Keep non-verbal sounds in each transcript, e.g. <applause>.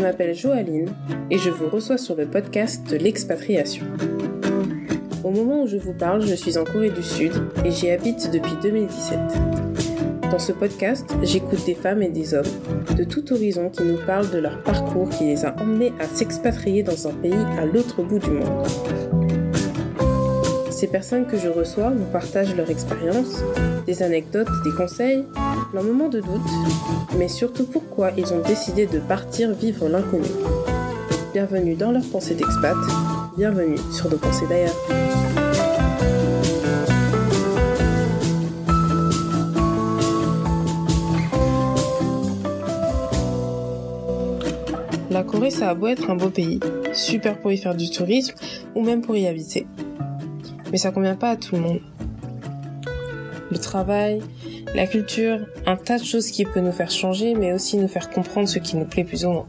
m'appelle Joaline et je vous reçois sur le podcast de l'expatriation. Au moment où je vous parle, je suis en Corée du Sud et j'y habite depuis 2017. Dans ce podcast, j'écoute des femmes et des hommes de tout horizon qui nous parlent de leur parcours qui les a emmenés à s'expatrier dans un pays à l'autre bout du monde. Ces personnes que je reçois vous partagent leur expérience, des anecdotes, des conseils, leurs moments de doute, mais surtout pourquoi ils ont décidé de partir vivre l'inconnu. Bienvenue dans leur pensée d'expat, bienvenue sur nos pensées d'ailleurs. La Corée, ça a beau être un beau pays, super pour y faire du tourisme ou même pour y habiter. Mais ça convient pas à tout le monde. Le travail, la culture, un tas de choses qui peuvent nous faire changer, mais aussi nous faire comprendre ce qui nous plaît plus ou moins.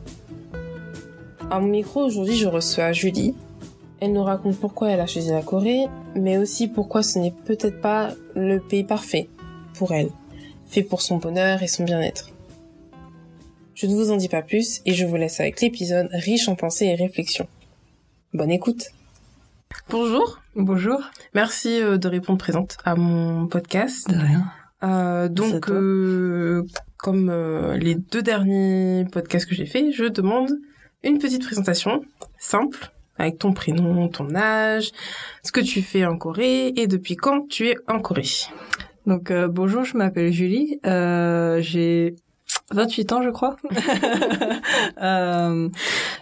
À mon micro, aujourd'hui, je reçois Julie. Elle nous raconte pourquoi elle a choisi la Corée, mais aussi pourquoi ce n'est peut-être pas le pays parfait pour elle, fait pour son bonheur et son bien-être. Je ne vous en dis pas plus et je vous laisse avec l'épisode riche en pensées et réflexions. Bonne écoute Bonjour Bonjour. Merci euh, de répondre présente à mon podcast. De rien. Euh, donc, euh, comme euh, les deux derniers podcasts que j'ai faits, je demande une petite présentation simple avec ton prénom, ton âge, ce que tu fais en Corée et depuis quand tu es en Corée. Donc euh, bonjour, je m'appelle Julie. Euh, j'ai 28 ans, je crois. <laughs> euh,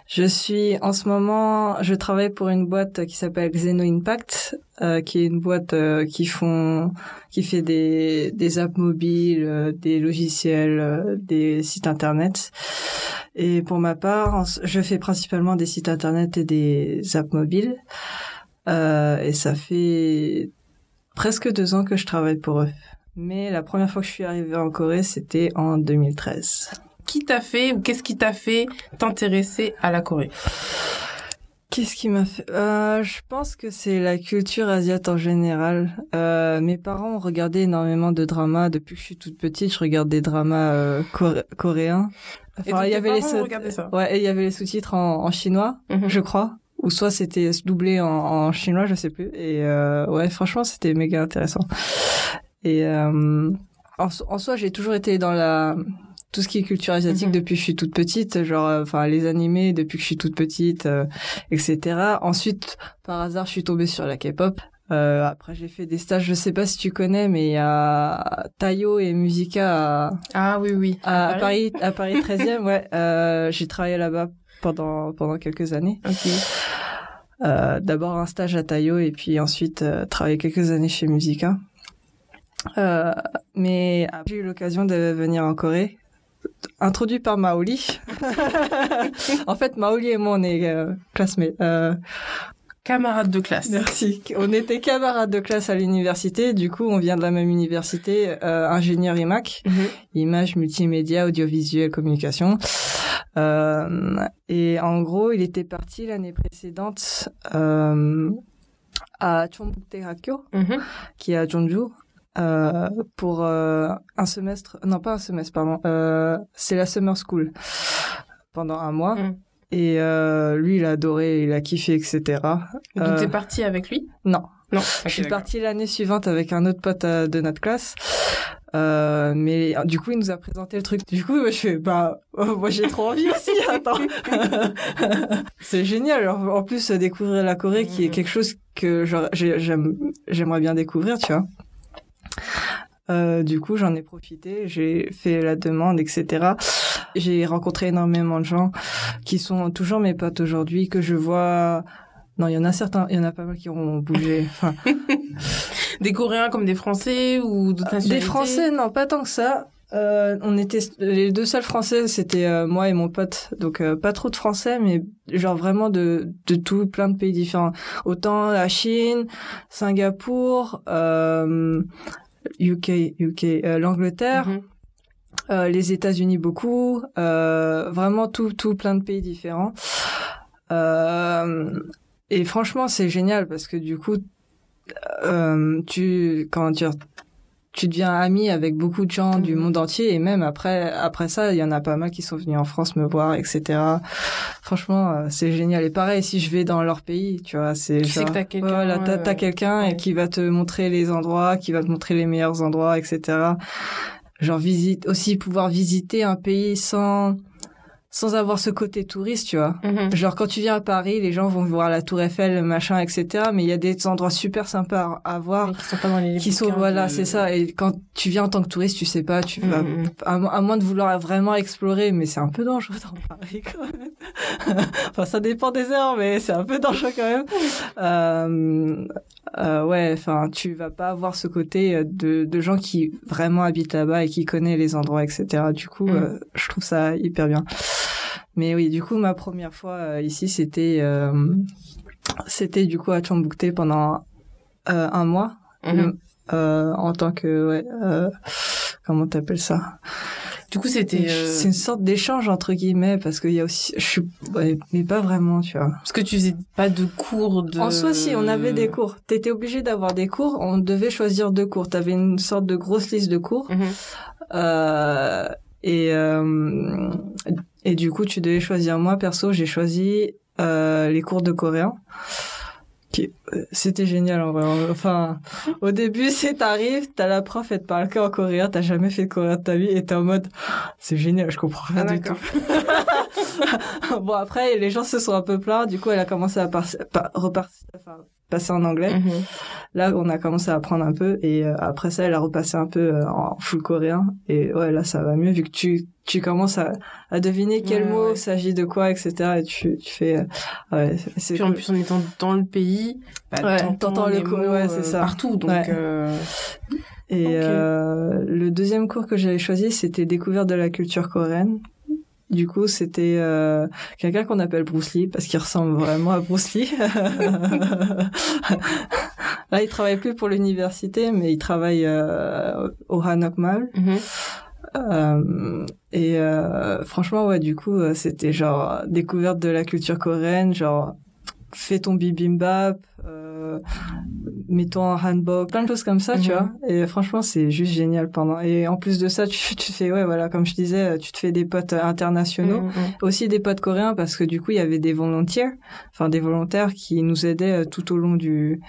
je suis en ce moment, je travaille pour une boîte qui s'appelle Xeno Impact, euh, qui est une boîte euh, qui font, qui fait des des apps mobiles, des logiciels, des sites internet. Et pour ma part, je fais principalement des sites internet et des apps mobiles. et ça fait presque deux ans que je travaille pour eux. Mais la première fois que je suis arrivée en Corée, c'était en 2013. Qui t'a fait ou qu'est-ce qui t'a fait t'intéresser à la Corée? Qu'est-ce qui m'a fait? Euh, Je pense que c'est la culture asiatique en général. Euh, mes parents ont regardé énormément de dramas depuis que je suis toute petite. Je regarde des dramas euh, coré coréens. Enfin, il y avait les sous ouais, il y avait les sous-titres en, en, chinois, mm -hmm. je crois, ou soit c'était doublé en, en, chinois, je sais plus. Et euh, ouais, franchement, c'était méga intéressant. Et euh, en, en soi, j'ai toujours été dans la tout ce qui est culture asiatique mm -hmm. depuis que je suis toute petite, genre enfin les animés depuis que je suis toute petite, euh, etc. Ensuite, par hasard, je suis tombée sur la K-pop. Euh, après, j'ai fait des stages. Je sais pas si tu connais, mais il y a Tayo et Musica à, ah oui oui à, à Paris à Paris <laughs> 13e. ouais, euh, j'ai travaillé là-bas pendant pendant quelques années. Ok. Euh, D'abord un stage à Tayo et puis ensuite euh, travaillé quelques années chez Musica. Euh, mais j'ai eu l'occasion de venir en Corée introduit par Maoli. <laughs> en fait, Maoli et moi, on est euh. Euh, camarades de classe. Merci. On était camarades de classe à l'université. Du coup, on vient de la même université, euh, ingénieur IMAC, mm -hmm. image, multimédia, audiovisuel, communication. Et en gros, il était parti l'année précédente à Chonbukdae Hakyo, mm -hmm. qui est à Jeonju, euh, pour euh, un semestre, non pas un semestre, pardon, euh, c'est la summer school pendant un mois. Mm. Et euh, lui, il a adoré, il a kiffé, etc. Donc t'es partie avec lui? Non. Non. je suis partie l'année suivante avec un autre pote de notre classe. Euh, mais du coup, il nous a présenté le truc. Du coup, je fais bah, oh, moi j'ai trop envie aussi. <laughs> Attends, <laughs> c'est génial. En plus, découvrir la Corée, qui est quelque chose que j'aime, j'aimerais bien découvrir, tu vois. Euh, du coup, j'en ai profité, j'ai fait la demande, etc. J'ai rencontré énormément de gens qui sont toujours mes potes aujourd'hui, que je vois. Non, il y en a certains, il y en a pas mal qui ont bougé. Enfin, <laughs> des Coréens comme des Français ou d'autres nationalités? Des Français, non, pas tant que ça. Euh, on était les deux seuls Français, c'était euh, moi et mon pote, donc euh, pas trop de Français, mais genre vraiment de de tout, plein de pays différents. Autant la Chine, Singapour, UK, UK, l'Angleterre. Mm -hmm. Euh, les États-Unis beaucoup, euh, vraiment tout, tout plein de pays différents. Euh, et franchement, c'est génial parce que du coup, tu, quand tu, tu deviens ami avec beaucoup de gens du Mhm. monde entier et même après après ça il y en a pas mal qui sont venus en France me voir etc franchement euh, c'est génial et pareil si je vais dans leur pays tu vois c'est Tu sais genre- que t'as quelqu'un, voilà t'as ouais. quelqu'un Ouais. et qui va te montrer les endroits qui va te montrer les meilleurs endroits etc genre visite aussi pouvoir visiter un pays sans sans avoir ce côté touriste tu vois Mhm. Genre quand tu viens à Paris, les gens vont voir la Tour Eiffel, machin, etc. Mais il y a des endroits super sympas à, voir, qui sont pas dans les qui sont voilà, de- c'est ça. Et quand tu viens en tant que touriste, tu sais pas, tu vas Mhm. à, mo- à moins de vouloir vraiment explorer, mais c'est un peu dangereux dans Paris quand même. <laughs> enfin, ça dépend des heures, mais c'est un peu dangereux quand même. <laughs> Euh, euh, ouais, enfin, tu vas pas avoir ce côté euh, de, de gens qui vraiment habitent là-bas et qui connaissent les endroits, etc. Du coup, Mm. euh, je trouve ça hyper bien. Mais oui, du coup, ma première fois euh, ici, c'était euh, c'était du coup à Tombouctou pendant euh, un mois Mhm. euh, en tant que ouais, euh, comment t'appelles ça? Du coup, c'était euh, C'est une sorte d'échange entre guillemets parce qu'il y a aussi, je suis, ouais, mais pas vraiment, tu vois. parce que tu faisais pas de cours de. En soi, si on avait des cours, t'étais obligé d'avoir des cours. On devait choisir deux cours. T'avais une sorte de grosse liste de cours. Mhm. Et et du coup, tu devais choisir. Moi, perso, j'ai choisi euh, les cours de coréen. Qui, euh, c'était génial en vrai. Enfin, au début, <laughs> c'est t'arrives, t'as la prof, elle te parle que en coréen, t'as jamais fait de coréen de ta vie, et t'es en mode, c'est génial, je comprends rien Ah, du tout. <laughs> bon après, les gens se sont un peu plaints. Du coup, elle a commencé à par- enfin, passer en anglais. Mhm. Là, on a commencé à apprendre un peu et euh, après ça, elle a repassé un peu euh, en full coréen et ouais, là, ça va mieux vu que tu tu commences à, à deviner quel Ouais, mot ouais. s'agit de quoi, etc. Et tu tu fais euh, ouais, c'est- Puis en cool. plus, en étant dans le pays, bah, t'entends le les co- mots, ouais, c'est euh, ça. partout. Donc, euh, Et Ok. euh, le deuxième cours que j'avais choisi, c'était découverte de la culture coréenne. Du coup, c'était euh, quelqu'un qu'on appelle Bruce Lee parce qu'il ressemble vraiment à Bruce Lee. <laughs> Là, il travaille plus pour l'université, mais il travaille euh, au Hanok Mall. mhm. Euh, et euh, franchement, ouais, du coup, euh, c'était genre découverte de la culture coréenne, genre fais ton bibimbap, mets-toi en hanbok, plein de choses comme ça, tu Mhm. vois. Et franchement, c'est juste génial pendant. Et en plus de ça, <laughs> tu, tu fais, ouais, voilà, comme je disais, tu te fais des potes euh, internationaux, Mhm, mhm. aussi des potes coréens parce que du coup, il y avait des volontaires, enfin des volontaires qui nous aidaient euh, tout au long du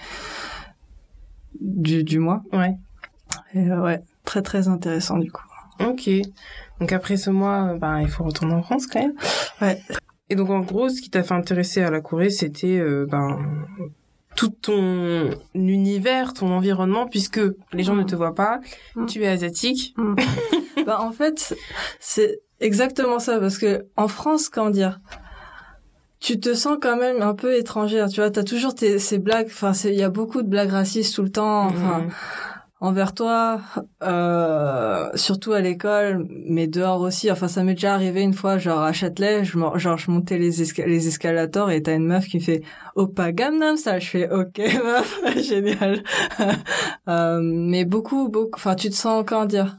du, du mois. Ouais. Et euh, ouais, très très intéressant du coup. Ok. Donc après ce mois, euh, bah, il faut retourner en France quand même. Ouais. Et donc en gros, ce qui t'a fait intéresser à la Corée, c'était euh, ben tout ton univers, ton environnement, puisque les gens Mm. ne te voient pas, Mm. tu es asiatique. <laughs> bah en fait, c'est exactement ça parce que en France, comment dire, tu te sens quand même un peu étrangère. Tu vois, t'as toujours tes, ces blagues. Enfin, il y a beaucoup de blagues racistes tout le temps. Enfin, Mhm. Envers toi, euh, surtout à l'école, mais dehors aussi. Enfin, ça m'est déjà arrivé une fois, genre à Châtelet, je, genre je montais les, esca- les escalators et t'as une meuf qui fait Opa Gangnam ça Je fais OK <laughs> meuf, <laughs> génial. <laughs> euh, mais beaucoup, beaucoup. Enfin, tu te sens comment dire?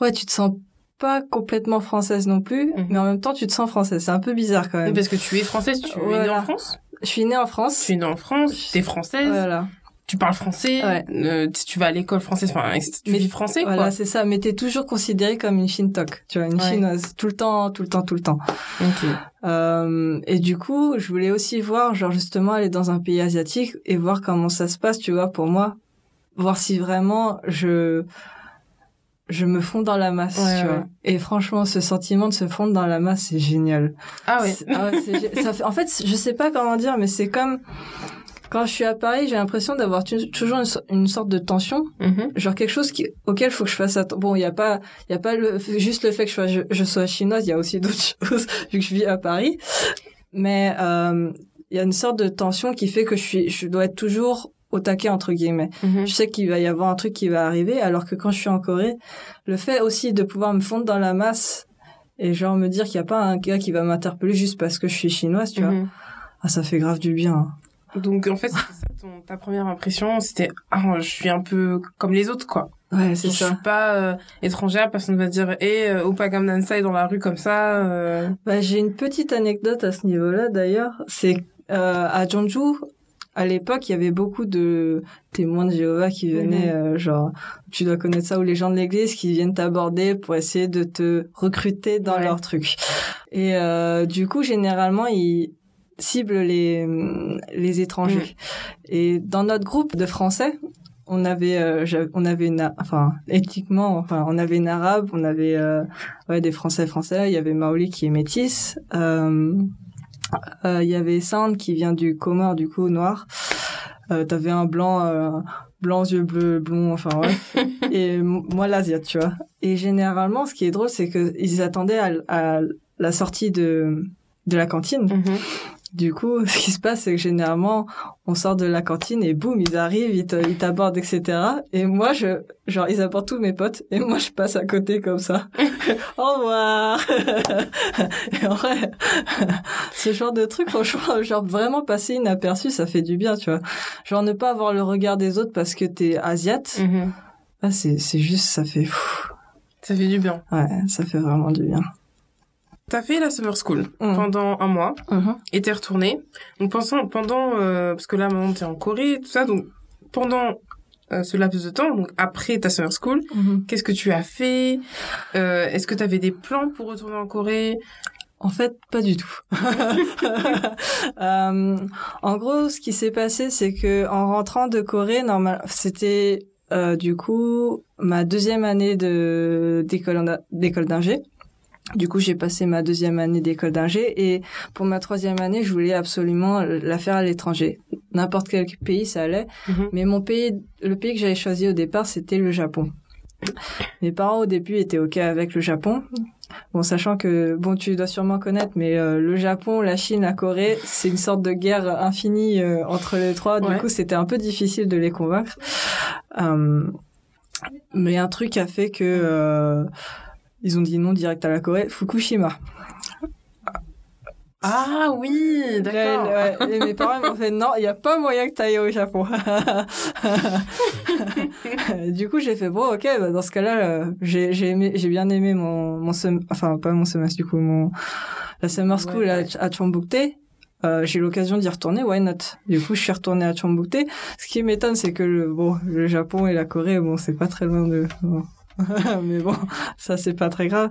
Ouais, tu te sens pas complètement française non plus, Mhm. mais en même temps tu te sens française. C'est un peu bizarre quand Oui, même. Parce que tu es française, tu es née en France? Je suis née en France. Tu es née en France, t'es française, Voilà. Tu parles français, Ouais. euh, tu vas à l'école française, enfin, tu Mais- vis français, Voilà, quoi. c'est ça. Mais t'es toujours considérée comme une Shintok, tu vois, une Ouais. chinoise, tout le temps, tout le temps, tout le temps. Ok. Euh, et du coup, je voulais aussi voir, genre justement, aller dans un pays asiatique et voir comment ça se passe, tu vois, pour moi, voir si vraiment je je me fonds dans la masse, Ouais, tu ouais. vois. Et franchement, ce sentiment de se fondre dans la masse, c'est génial. Ah ouais. Ah ouais, c'est gé- ça fait, en fait, je sais pas comment dire, mais c'est comme quand je suis à Paris, j'ai l'impression d'avoir toujours une, so- une sorte de tension Mhm. genre quelque chose qui, auquel faut que je fasse attention. Bon, il y a pas, il y a pas le, juste le fait que je sois, je, je sois chinoise, il y a aussi <laughs> d'autres choses vu que je vis à Paris. Mais euh, il y a une sorte de tension qui fait que je suis, je dois être toujours au taquet entre guillemets. Mhm. Je sais qu'il va y avoir un truc qui va arriver, alors que quand je suis en Corée, le fait aussi de pouvoir me fondre dans la masse et genre me dire qu'il y a pas un gars qui va m'interpeller juste parce que je suis chinoise, tu vois, Mhm. ah ça fait grave du bien. hein. Donc en fait, c'était ça ton, ta première impression, c'était ah je suis un peu comme les autres quoi. Ouais, c'est Je suis ça. pas euh, étrangère, personne va dire eh euh, Opa Gangnam Style dans la rue comme ça. euh. Bah, j'ai une petite anecdote à ce niveau-là d'ailleurs. C'est euh, à Jeonju, à l'époque, il y avait beaucoup de témoins de Jéhovah qui venaient, euh, genre, tu dois connaître ça, ou les gens de l'église qui viennent t'aborder pour essayer de te recruter dans Ouais. leur truc. Et euh, du coup, généralement, ils ciblent les, les étrangers. Et dans notre groupe de Français, on avait, euh, on avait une, enfin, éthiquement, enfin, on avait une arabe, on avait, euh, ouais, des Français français. Il y avait Maoli qui est métisse. Euh, euh, il y avait Sand qui vient du Comore, du coup noir. Euh, T'avais un blanc, euh, blanc yeux bleus, blond, enfin bref. <laughs> et moi l'asiate, tu vois. Et généralement, ce qui est drôle, c'est que ils attendaient à, à la sortie de de la cantine. Mhm. Du coup, <laughs> ce qui se passe, c'est que généralement, on sort de la cantine et boum, ils arrivent, ils t'abordent, etc. Et moi, je, genre, ils abordent tous mes potes et moi, je passe à côté comme ça. <laughs> Au revoir. <laughs> et en vrai, ce genre de truc, franchement, genre vraiment passer inaperçu, ça fait du bien, tu vois. Genre ne pas avoir le regard des autres parce que t'es asiate, Mhm. ah, c'est, c'est juste, ça fait. Ça fait du bien. ouais, ça fait vraiment du bien. T'as fait la summer school Mhm. pendant un mois Mhm. et t'es retourné. Donc pensant, pendant, euh, parce que là maintenant t'es en Corée, tout ça, donc pendant euh, ce laps de temps, donc après ta summer school, Mhm. qu'est-ce que tu as fait? Euh, Est-ce que t'avais des plans pour retourner en Corée? En fait, pas du tout. <laughs> Euh, en gros, ce qui s'est passé, c'est que en rentrant de Corée, normal, c'était euh, du coup ma deuxième année de d'école d'école d'ingé. Du coup, j'ai passé ma deuxième année d'école d'ingé et pour ma troisième année, je voulais absolument la faire à l'étranger. N'importe quel pays, ça allait. Mhm. Mais mon pays, le pays que j'avais choisi au départ, c'était le Japon. Mes parents au début étaient ok avec le Japon. Bon, sachant que bon, tu dois sûrement connaître, mais euh, le Japon, la Chine, la Corée, c'est une sorte de guerre infinie euh, entre les trois. Du Ouais. coup, c'était un peu difficile de les convaincre. Euh, mais un truc a fait que euh, ils ont dit non direct à la Corée. Fukushima. Ah oui, d'accord. Ouais. Et mes parents m'ont fait non, il n'y a pas moyen que tu ailles au Japon. <laughs> du coup, j'ai fait bon, ok, bah, dans ce cas-là, euh, j'ai j'ai aimé, j'ai bien aimé mon mon sem- enfin pas mon semestre du coup, mon la summer school Ouais, à, ouais. à Chonbukte. Euh, j'ai eu l'occasion d'y retourner, why not? Du coup, je suis retournée à Chonbukte. Ce qui m'étonne, c'est que le bon, le Japon et la Corée, bon, c'est pas très loin de. bon. <laughs> mais bon, ça c'est pas très grave.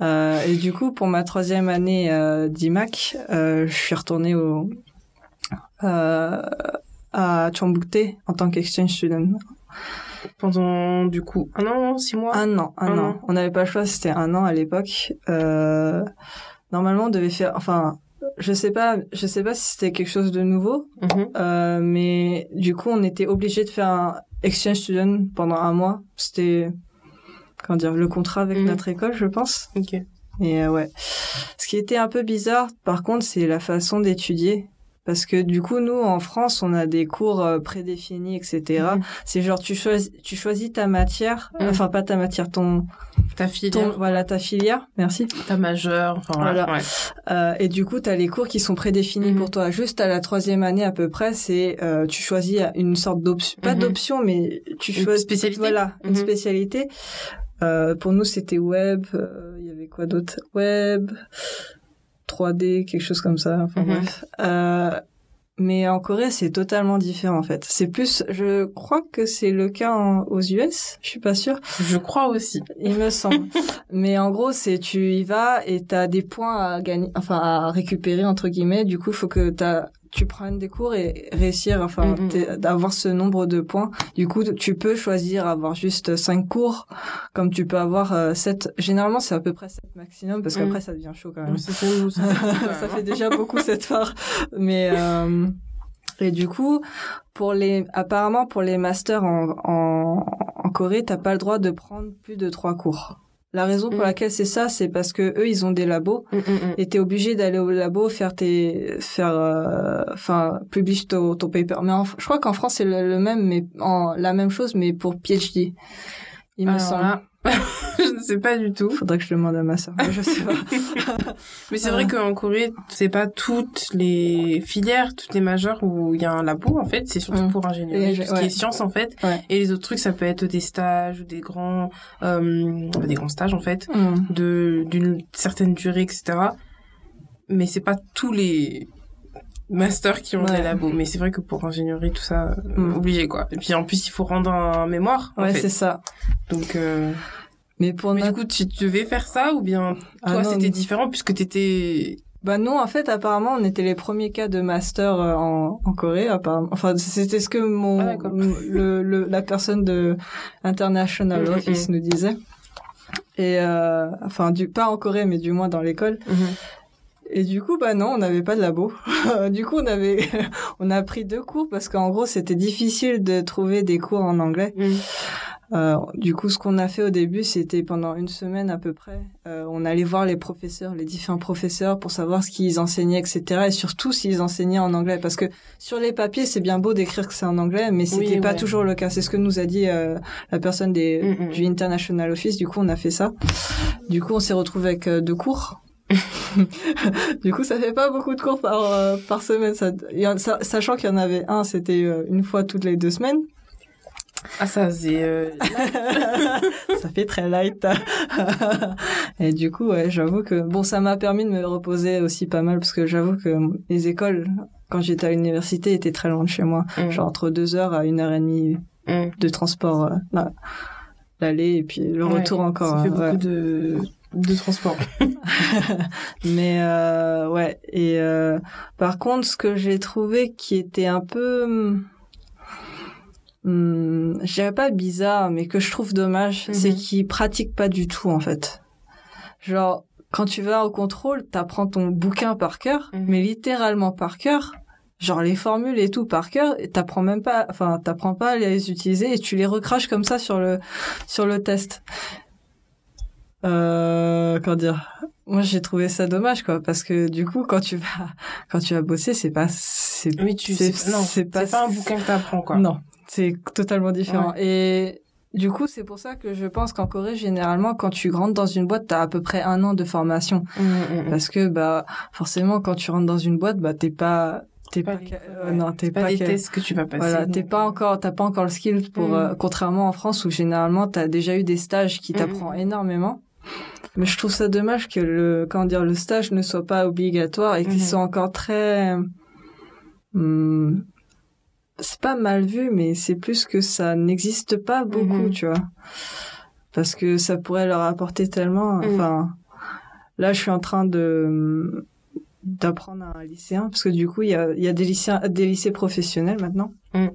Euh, et du coup, pour ma troisième année euh, d'IMAC, euh, je suis retournée au euh, à Chonbukte en tant qu'exchange student. Pendant du coup un an, six mois? Un an, un, Un an. an. On n'avait pas le choix, c'était un an à l'époque. Euh, normalement, on devait faire, enfin, je sais pas, je sais pas si c'était quelque chose de nouveau, euh, mais du coup, on était obligé de faire un exchange student pendant un mois. C'était, comment dire, le contrat avec Mhm. notre école, je pense. Ok. Et euh, ouais. Ce qui était un peu bizarre, par contre, c'est la façon d'étudier. Parce que du coup, nous, en France, on a des cours euh, prédéfinis, etc. Mhm. C'est genre, tu choisis, tu choisis ta matière, Mhm. enfin pas ta matière, ton, Ta ton filière, voilà, ta filière, merci. ta majeure, enfin voilà. Voilà. ouais. Euh, et du coup, tu as les cours qui sont prédéfinis pour toi. Juste à la troisième année à peu près, c'est euh, tu choisis une sorte d'option, pas Mhm. d'option, mais tu Une choisis spécialité Voilà, une Mhm. spécialité. Euh, pour nous, c'était web. euh, Il y avait quoi d'autre? Web, 3D, quelque chose comme ça. Enfin Mhm. bref. Euh, mais en Corée, c'est totalement différent en fait. C'est plus, je crois que c'est le cas en- aux US. Je suis pas sûre. Je crois aussi. Il me semble. <laughs> Mais en gros, c'est tu y vas et t'as des points à gagner, enfin à récupérer entre guillemets. Du coup, faut que t'as tu prennes des cours et réussir, enfin, Mhm. t'es- d'avoir ce nombre de points. Du coup, tu peux choisir avoir juste cinq cours, comme tu peux avoir euh, sept. Généralement, c'est à peu près sept maximum, parce Mhm. qu'après, ça devient chaud quand même. Ça fait, ça fait, ça déjà beaucoup cette part. Mais euh, et du coup, pour les apparemment pour les masters en en, en Corée, t'as pas le droit de prendre plus de trois cours. La raison pour Mm. laquelle c'est ça, c'est parce que eux, ils ont des labos hein. Mm, mm, mm. et t'es obligé d'aller au labo faire tes faire euh, enfin publish ton, ton paper. Mais en- je crois qu'en France c'est le, le même, mais en la même chose, mais pour PhD. Il me semble. là, <laughs> je ne sais pas du tout. Faudrait que je demande à ma sœur. mais Je sais pas. <laughs> Mais c'est vrai qu'en Corée, c'est pas toutes les filières, toutes les majeures où il y a un labo, en fait. C'est surtout Mm. pour ingénierie, tout ce qui est sciences, en fait. Ouais. Et les autres trucs, ça peut être des stages ou des grands, euh, des grands stages, en fait, Mm. de, d'une certaine durée, etc. Mais c'est pas tous les, masters qui ont Ouais. des labos. Mais c'est vrai que pour ingénierie, tout ça, euh, Mm. obligé, quoi. Et puis, en plus, il faut rendre un mémoire, Ouais, c'est ça. Donc, euh... Mais pour mais du coup, tu devais faire ça ou bien Ah toi, non, c'était différent puisque t'étais... Bah nous, en fait, apparemment, on était les premiers cas de master euh, en, en Corée, apparemment. Enfin, c'était ce que mon Ah, le, le la personne de International Mm, mm, Office nous disait. Et euh, enfin, du pas en Corée, mais du moins dans l'école. Et du coup, bah non, on n'avait pas de labo. <laughs> du coup, on avait, <laughs> on a pris deux cours parce qu'en gros, c'était difficile de trouver des cours en anglais. Mhm. Euh, du coup, ce qu'on a fait au début, c'était pendant une semaine à peu près, euh, on allait voir les professeurs, les différents professeurs, pour savoir ce qu'ils enseignaient, etc. Et surtout s'ils enseignaient en anglais, parce que sur les papiers, c'est bien beau d'écrire que c'est en anglais, mais c'était Oui, pas ouais. toujours le cas. C'est ce que nous a dit euh, la personne des, Mm, mm. du International Office. Du coup, on a fait ça. Du coup, on s'est retrouvé avec deux cours. <laughs> du coup, ça fait pas beaucoup de cours par euh, par semaine. Ça, sachant qu'il y en avait un, c'était euh, une fois toutes les deux semaines. Ah, ça, c'est... euh, <laughs> ça fait très light. et du coup, ouais, j'avoue que bon, ça m'a permis de me reposer aussi pas mal parce que j'avoue que les écoles, quand j'étais à l'université, étaient très loin de chez moi, Mm. genre entre deux heures à une heure et demie Mm. de transport, là, l'aller et puis le Ouais, retour encore. Ça fait beaucoup ouais. de... de transport. <laughs> Mais euh, ouais. Et euh, par contre, ce que j'ai trouvé qui était un peu, hum, je dirais pas bizarre, mais que je trouve dommage, Mhm. c'est qu'ils pratiquent pas du tout en fait. Genre, quand tu vas au contrôle, t'apprends ton bouquin par cœur, Mhm. mais littéralement par cœur. Genre les formules et tout par cœur, et t'apprends même pas, enfin t'apprends pas à les utiliser et tu les recraches comme ça sur le sur le test. Euh, comment dire? Moi j'ai trouvé ça dommage quoi, parce que du coup quand tu vas <laughs> quand tu vas bosser, c'est pas c'est Oui, tu c'est pas, un bouquin que t'apprends, quoi. non, c'est totalement différent. Et du coup, c'est pour ça que je pense qu'en Corée, généralement, quand tu rentres dans une boîte, t'as à peu près un an de formation. Mm, mm, mm. Parce que, bah, forcément, quand tu rentres dans une boîte, bah, t'es pas, t'es pas, les- ca- euh, ouais, non, t'es pas, pas, des ca- tests que tu vas passer. voilà, t'es pas encore, t'as pas encore le skill pour, euh, contrairement en France où généralement t'as déjà eu des stages qui t'apprend énormément. Mais je trouve ça dommage que le, comment dire, le stage ne soit pas obligatoire et qu'il Mhm. soit encore très, hum, c'est pas mal vu, mais c'est plus que ça n'existe pas beaucoup, Mhm. tu vois. Parce que ça pourrait leur apporter tellement, Mhm. enfin, là, je suis en train de, d'apprendre à un lycéen, parce que du coup, il y a, il y a des lycéens, des lycées professionnels maintenant. Mm.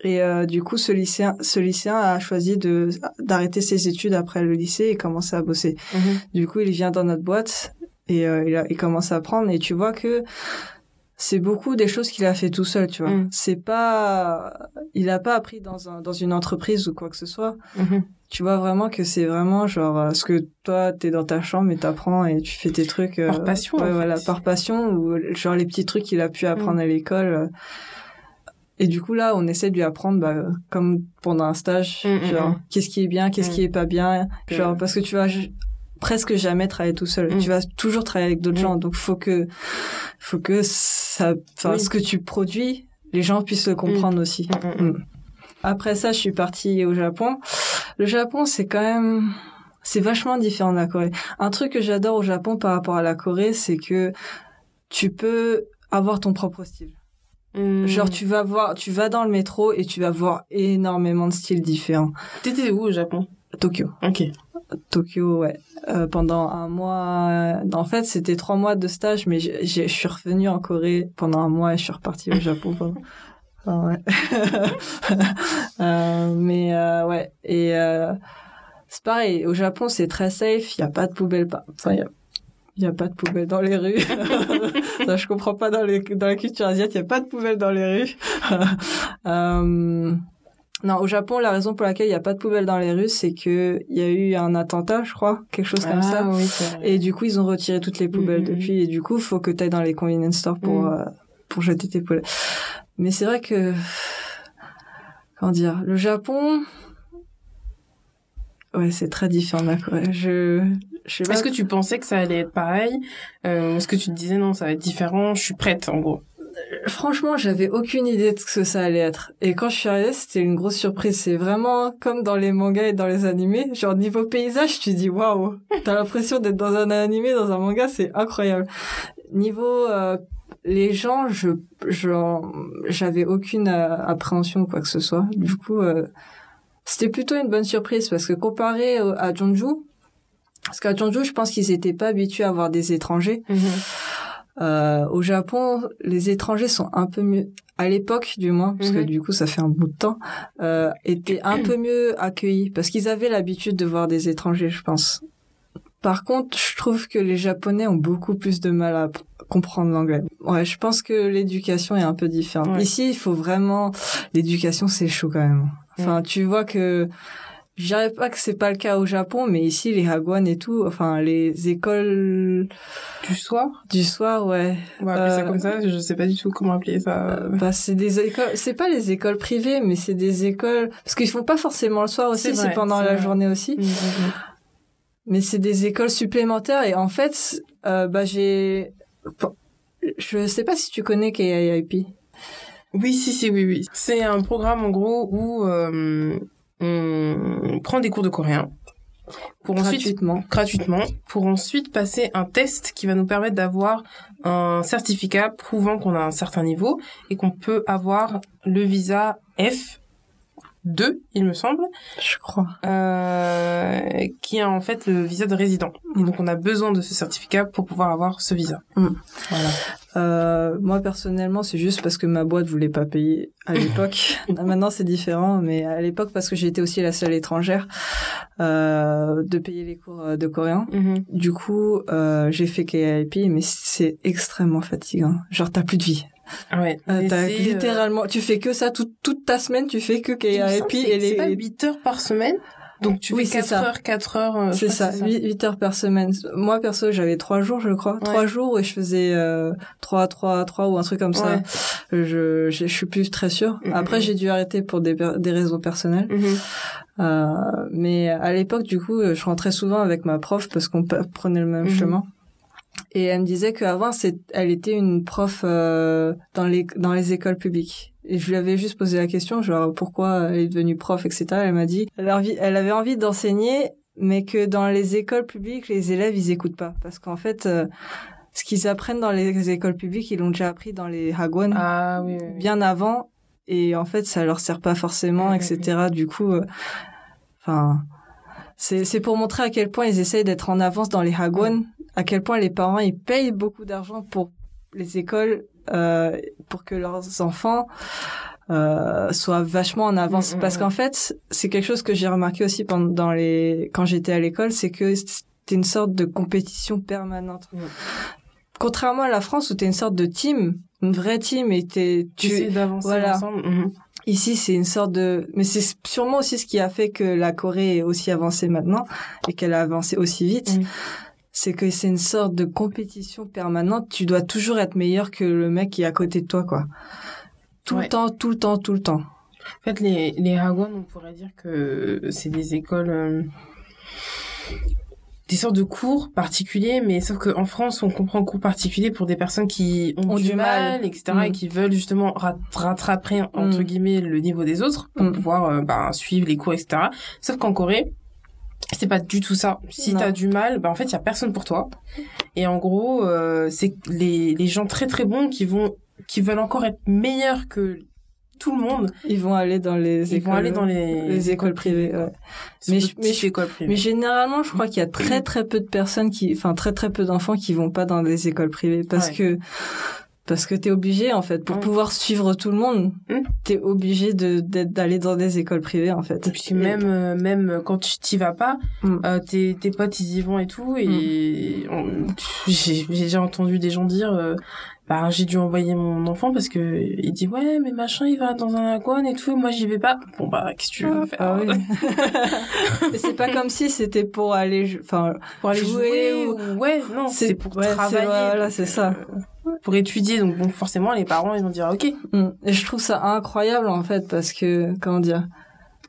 Et euh, du coup, ce lycéen, ce lycéen a choisi de d'arrêter ses études après le lycée et commencer à bosser. mhm. Du coup, il vient dans notre boîte et euh, il, a, il commence à apprendre. Et tu vois que c'est beaucoup des choses qu'il a fait tout seul, tu vois. Mm. C'est pas, il a pas appris dans un dans une entreprise ou quoi que ce soit. Mhm. Tu vois vraiment que c'est vraiment genre euh, ce que toi t'es dans ta chambre et t'apprends et tu fais tes trucs euh, Par passion, ouais en fait. voilà par passion ou genre les petits trucs qu'il a pu apprendre à l'école. Et du coup là on essaie de lui apprendre bah, comme pendant un stage Mm, mm, genre mm. qu'est-ce qui est bien qu'est-ce qui est pas bien genre parce que tu vas presque jamais travailler tout seul tu vas toujours travailler avec d'autres gens donc faut que faut que ça enfin Oui. ce que tu produis les gens puissent le comprendre aussi. Après ça, je suis partie au Japon. Le Japon, c'est quand même, c'est vachement différent de la Corée. Un truc que j'adore au Japon par rapport à la Corée, c'est que tu peux avoir ton propre style. Mm. Genre, tu vas voir, tu vas dans le métro et tu vas voir énormément de styles différents. T'étais où au Japon? Tokyo. Ok. Tokyo, ouais. Euh, pendant un mois. euh, En fait, c'était trois mois de stage, mais je suis revenue en Corée pendant un mois et je suis repartie au Japon. pendant- Enfin, <laughs> ouais. <laughs> Euh, mais euh, ouais. Et euh, c'est pareil. Au Japon, c'est très safe. Il y a pas de poubelle. Pas... Enfin, il y a... il y a pas de poubelle dans les rues. <laughs> Ça, je comprends pas dans, les... dans la culture asiatique. Il y a pas de poubelle dans les rues. <laughs> euh... Non, au Japon, la raison pour laquelle il n'y a pas de poubelle dans les rues, c'est que il y a eu un attentat, je crois, quelque chose comme ah, ça. oui, vrai. Et du coup, ils ont retiré toutes les poubelles Mhm. depuis. Et du coup, faut que tu ailles dans les convenience stores pour, Mhm. euh, pour jeter tes poubelles. Mais c'est vrai que, comment dire, le Japon, ouais, c'est très différent Corée. Je, je sais pas. Est-ce que tu pensais que ça allait être pareil? Euh, Est-ce que tu te disais non, ça va être différent? Je suis prête, en gros. Franchement, j'avais aucune idée de ce que ça allait être. Et quand je suis arrivée, c'était une grosse surprise. C'est vraiment comme dans les mangas et dans les animés. Genre, niveau paysage, tu dis waouh. T'as l'impression d'être dans un animé, dans un manga, c'est incroyable. Niveau, euh, les gens, je, j'avais aucune euh, appréhension ou quoi que ce soit. Du coup, euh, c'était plutôt une bonne surprise parce que comparé à Jeonju, parce qu'à Jeonju, je pense qu'ils étaient pas habitués à avoir des étrangers. Mhm. Euh, au Japon, les étrangers sont un peu mieux, à l'époque du moins, parce que mhm. du coup ça fait un bout de temps, euh, étaient un peu mieux accueillis parce qu'ils avaient l'habitude de voir des étrangers, je pense. Par contre, je trouve que les Japonais ont beaucoup plus de mal à comprendre l'anglais. Ouais, je pense que l'éducation est un peu différente. Ici, il faut vraiment l'éducation, c'est chaud quand même. Enfin, tu vois que je dirais pas que c'est pas le cas au Japon, mais ici les hagwon et tout, enfin les écoles du soir? Du soir, ouais. On va appeler ça comme ça. Je sais pas du tout comment appeler ça. Euh, bah c'est des écoles, c'est pas les écoles privées, mais c'est des écoles parce qu'ils font pas forcément le soir aussi, c'est pendant la journée aussi. Mmh, mmh. Mais c'est des écoles supplémentaires et en fait, euh, bah j'ai, je sais pas si tu connais KIIP. Oui, si, si, oui, oui. C'est un programme en gros où euh, on prend des cours de coréen pour gratuitement. ensuite gratuitement pour ensuite passer un test qui va nous permettre d'avoir un certificat prouvant qu'on a un certain niveau et qu'on peut avoir le visa F 2, il me semble. Je crois. Euh, qui a en fait le visa de résident. Et donc on a besoin de ce certificat pour pouvoir avoir ce visa. Mm. Voilà. Euh, moi personnellement, c'est juste parce que ma boîte voulait pas payer à l'époque. <laughs> Maintenant c'est différent, mais à l'époque parce que j'étais aussi la seule étrangère euh, de payer les cours euh, de coréen. Mm-hmm. Du coup, euh, j'ai fait KIP, mais c'est extrêmement fatigant. Genre t'as plus de vie. Ouais. Euh, t'as littéralement, tu fais que ça toute toute ta semaine, tu fais que KIP et les. C'est pas 8 heures par semaine. Donc tu fais 4 heures, 4 heures. Euh, c'est ça, 8, heures par semaine. Moi perso, j'avais 3 jours, je crois, 3 jours et je faisais euh, 3 3 3 ou un truc comme ça. Je, je suis plus très sûre. Mm-hmm. Après j'ai dû arrêter pour des des raisons personnelles. Mm-hmm. Euh, mais à l'époque du coup, je rentrais souvent avec ma prof parce qu'on prenait le même mm-hmm. chemin. Et elle me disait qu'avant, c'est, elle était une prof euh, dans les dans les écoles publiques. Et je lui avais juste posé la question, genre pourquoi elle est devenue prof, etc. Elle m'a dit, elle, elle avait envie d'enseigner, mais que dans les écoles publiques, les élèves ils écoutent pas, parce qu'en fait, euh, ce qu'ils apprennent dans les écoles publiques, ils l'ont déjà appris dans les hagwon ah, bien avant, et en fait, ça leur sert pas forcément, etc. Du coup, euh, enfin. c'est, c'est pour montrer à quel point ils essayent d'être en avance dans les hagwon à quel point les parents ils payent beaucoup d'argent pour les écoles euh, pour que leurs enfants euh, soient vachement en avance. Mm, mm, Parce mm. qu'en fait, c'est quelque chose que j'ai remarqué aussi pendant les quand j'étais à l'école, c'est que c'était une sorte de compétition permanente. Contrairement à la France où t'es une sorte de team, une vraie team et t'es tu d'avancer voilà. ensemble. Ici, c'est une sorte de, mais c'est sûrement aussi ce qui a fait que la Corée est aussi avancée maintenant et qu'elle a avancé aussi vite c'est que c'est une sorte de compétition permanente. Tu dois toujours être meilleur que le mec qui est à côté de toi, quoi. Tout le temps, tout le temps, tout le temps. En fait, les, les Hagwon, on pourrait dire que c'est des écoles, euh, des sortes de cours particuliers, mais sauf qu'en France, on comprend cours particuliers pour des personnes qui ont, du, mal, etc., et mm. qui veulent justement rattraper, entre mm. guillemets, le niveau des autres pour mm. pouvoir euh, bah, suivre les cours, etc. Sauf qu'en Corée, c'est pas du tout ça. Si t'as du mal, bah en fait il y a personne pour toi. Et en gros, euh, c'est les les gens très très bons qui vont qui veulent encore être meilleurs que tout le monde. Ils vont aller dans les ils écoles. vont aller dans les, les écoles privées. Ouais. Mais mais, écoles privées. mais généralement, je crois qu'il y a très <clears throat> très peu de personnes qui, enfin très très peu d'enfants qui vont pas dans les écoles privées parce que parce que t'es obligé en fait pour pouvoir suivre tout le monde mmh. t'es obligé de d'aller dans des écoles privées en fait et puis même euh, même quand tu t'y vas pas mmh. euh, tes tes potes ils y vont et tout et mmh. j'ai déjà entendu des gens dire euh, bah j'ai dû envoyer mon enfant parce que il dit ouais mais machin il va dans un aquan et tout moi j'y vais pas bon bah qu'est-ce que tu veux faire? Ah, oui. <laughs> c'est pas comme si c'était pour aller enfin pour aller jouer, ou... ouais non c'est pour travailler voilà c'est ça pour étudier. Donc bon, forcément, les parents, ils vont dire OK. Mm. Et je trouve ça incroyable en fait parce que comment dire,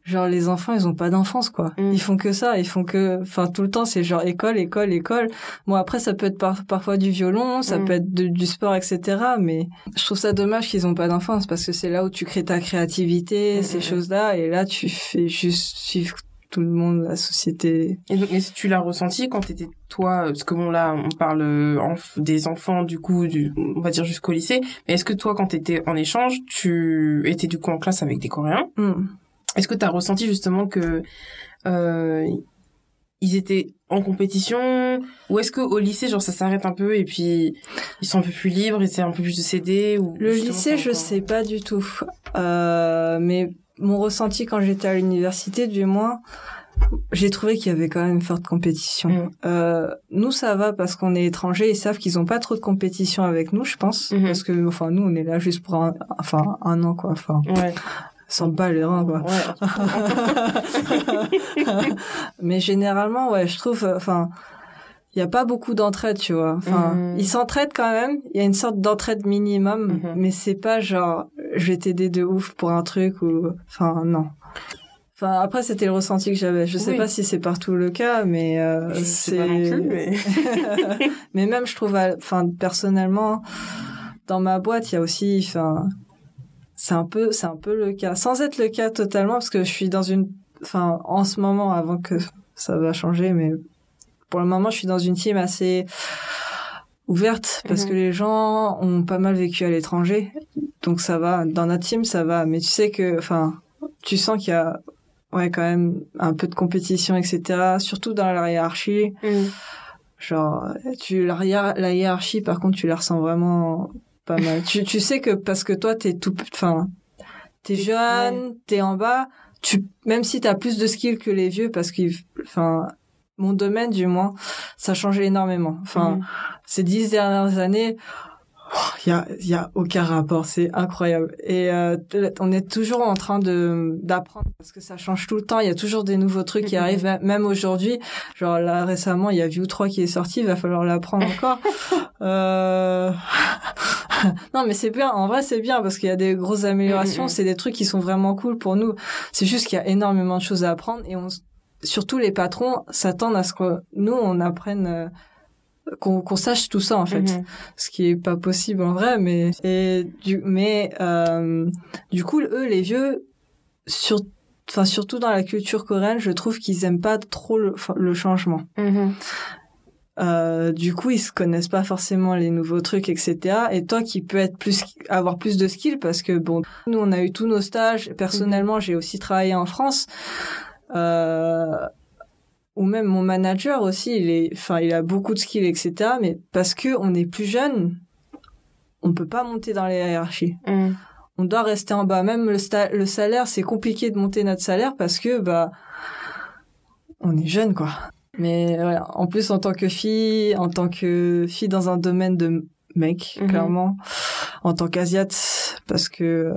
genre les enfants, ils ont pas d'enfance quoi. Mm. Ils font que ça, ils font que, enfin tout le temps, c'est genre école, école, école. Bon après, ça peut être parfois du violon, ça mm. peut être du sport, etc. Mais je trouve ça dommage qu'ils ont pas d'enfance parce que c'est là où tu crées ta créativité, ces choses-là, et là tu fais juste suivre tout le monde, la société. Et donc, est-ce que tu l'as ressenti quand t'étais toi, euh, parce que bon là, on parle euh, enf- des enfants du coup, du, on va dire jusqu'au lycée. Mais est-ce que toi, quand t'étais en échange, tu étais du coup en classe avec des Coréens? Hmm. Est-ce que t'as ressenti justement que euh, ils étaient en compétition? Ou est-ce que au lycée genre ça s'arrête un peu et puis ils sont un peu plus libres et c'est un peu plus de CD ou Le lycée, je encore- sais pas du tout. Euh, mais mon ressenti quand j'étais à l'université, du moins, j'ai trouvé qu'il y avait quand même une forte compétition. Mm. Euh, nous, ça va parce qu'on est étrangers, ils savent qu'ils ont pas trop de compétition avec nous, je pense. Mhm. Parce que, enfin, nous, on est là juste pour un, enfin, un an, quoi. Enfin, Ouais. sans pas les reins, quoi. Ouais. <laughs> <laughs> mais généralement, ouais, je trouve, euh, enfin, il y a pas beaucoup d'entraide, tu vois. Enfin, Mhm. ils s'entraident quand même. Il y a une sorte d'entraide minimum, Mhm. mais c'est pas genre, je vais t'aider de ouf pour un truc ou, enfin, non. Enfin, après, c'était le ressenti que j'avais. Je sais Oui. pas si c'est partout le cas, mais euh, sais plus, mais... <laughs> mais même, je trouve, à- enfin, personnellement, dans ma boîte, il y a aussi, enfin, c'est un peu, c'est un peu le cas, sans être le cas totalement, parce que je suis dans une, enfin, en ce moment, avant que ça va changer, mais pour le moment, je suis dans une team assez ouverte, parce Mhm. que les gens ont pas mal vécu à l'étranger, donc ça va. Dans notre team, ça va, mais tu sais que, enfin, tu sens qu'il y a, ouais, quand même un peu de compétition, etc. Surtout dans la hiérarchie. Mm. Genre, tu la, hiér- la hiérarchie, par contre, tu la ressens vraiment pas mal. tu, tu sais que parce que toi, t'es tout, enfin, t'es jeune, t'es en bas, tu, même si t'as plus de skills que les vieux, parce que, enfin, mon domaine, du moins, ça a changé énormément. Enfin, Mhm. ces dix dernières années, il y a, y a aucun rapport, c'est incroyable. Et euh, on est toujours en train de d'apprendre parce que ça change tout le temps. Il y a toujours des nouveaux trucs qui Mhm. arrivent, même- aujourd'hui. Genre là récemment, il y a View 3 qui est sorti, il va falloir l'apprendre encore. <laughs> euh... <laughs> non, mais c'est bien. En vrai, c'est bien parce qu'il y a des grosses améliorations. Mhm. C'est des trucs qui sont vraiment cool pour nous. C'est juste qu'il y a énormément de choses à apprendre et on, surtout les patrons s'attendent à ce que nous on apprenne. euh, qu'on sache tout ça en fait Mhm. ce qui est pas possible en vrai mais et du mais euh, du coup eux les vieux sur enfin surtout dans la culture coréenne je trouve qu'ils aiment pas trop le, changement Mhm. euh, du coup ils se connaissent pas forcément les nouveaux trucs etc et toi qui peux être plus avoir plus de skills parce que bon nous on a eu tous nos stages personnellement j'ai aussi travaillé en France ou même mon manager aussi il est enfin il a beaucoup de skills etc mais parce que on est plus jeune on peut pas monter dans les hiérarchies Mhm. on doit rester en bas même le, salaire c'est compliqué de monter notre salaire parce que bah on est jeune quoi mais voilà en plus en tant que fille en tant que fille dans un domaine de mec Mhm. clairement en tant qu'asiate parce que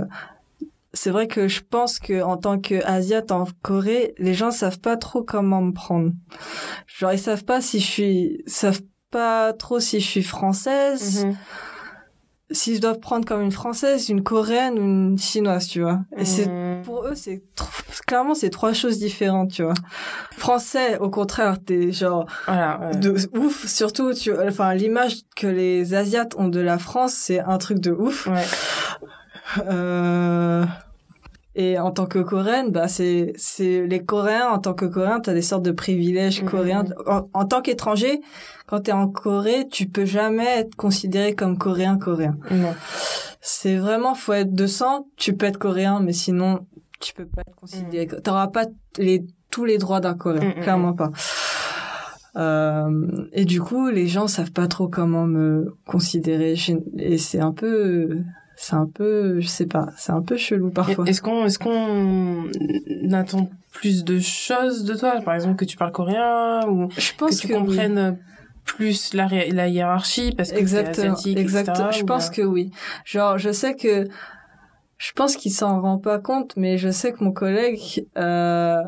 c'est vrai que je pense que en tant qu'asiate en Corée les gens savent pas trop comment me prendre genre ils savent pas si je suis savent pas trop si je suis française Mhm. s'ils doivent prendre comme une française, une coréenne ou une chinoise, tu vois. Et c'est Mhm. pour eux, c'est clairement c'est trois choses différentes, tu vois. Français, au contraire, t'es genre Voilà. ouais. de ouf, surtout tu, enfin l'image que les Asiates ont de la France, c'est un truc de ouf. Ouais. Euh... Et en tant que coréenne, bah c'est c'est les Coréens en tant que Coréen, t'as des sortes de privilèges Mhm. coréens. En, en tant qu'étranger, quand t'es en Corée, tu peux jamais être considéré comme coréen coréen. Non. C'est vraiment, faut être de sang, tu peux être coréen, mais sinon, tu peux pas être considéré. T'auras pas les, tous les droits d'un coréen, Mm, mm, clairement pas. Euh, et du coup, les gens savent pas trop comment me considérer. Et c'est un peu, c'est un peu, je sais pas, c'est un peu chelou parfois. Est-ce qu'on est-ce qu'on attend plus de choses de toi, par exemple que tu parles coréen ou Je que pense tu que oui. comprennes plus la, la hiérarchie parce que Exactement, asiatique, exactement. etc., Je pense que oui. Genre, je sais que, je pense qu'il s'en rend pas compte, mais je sais que mon collègue, euh,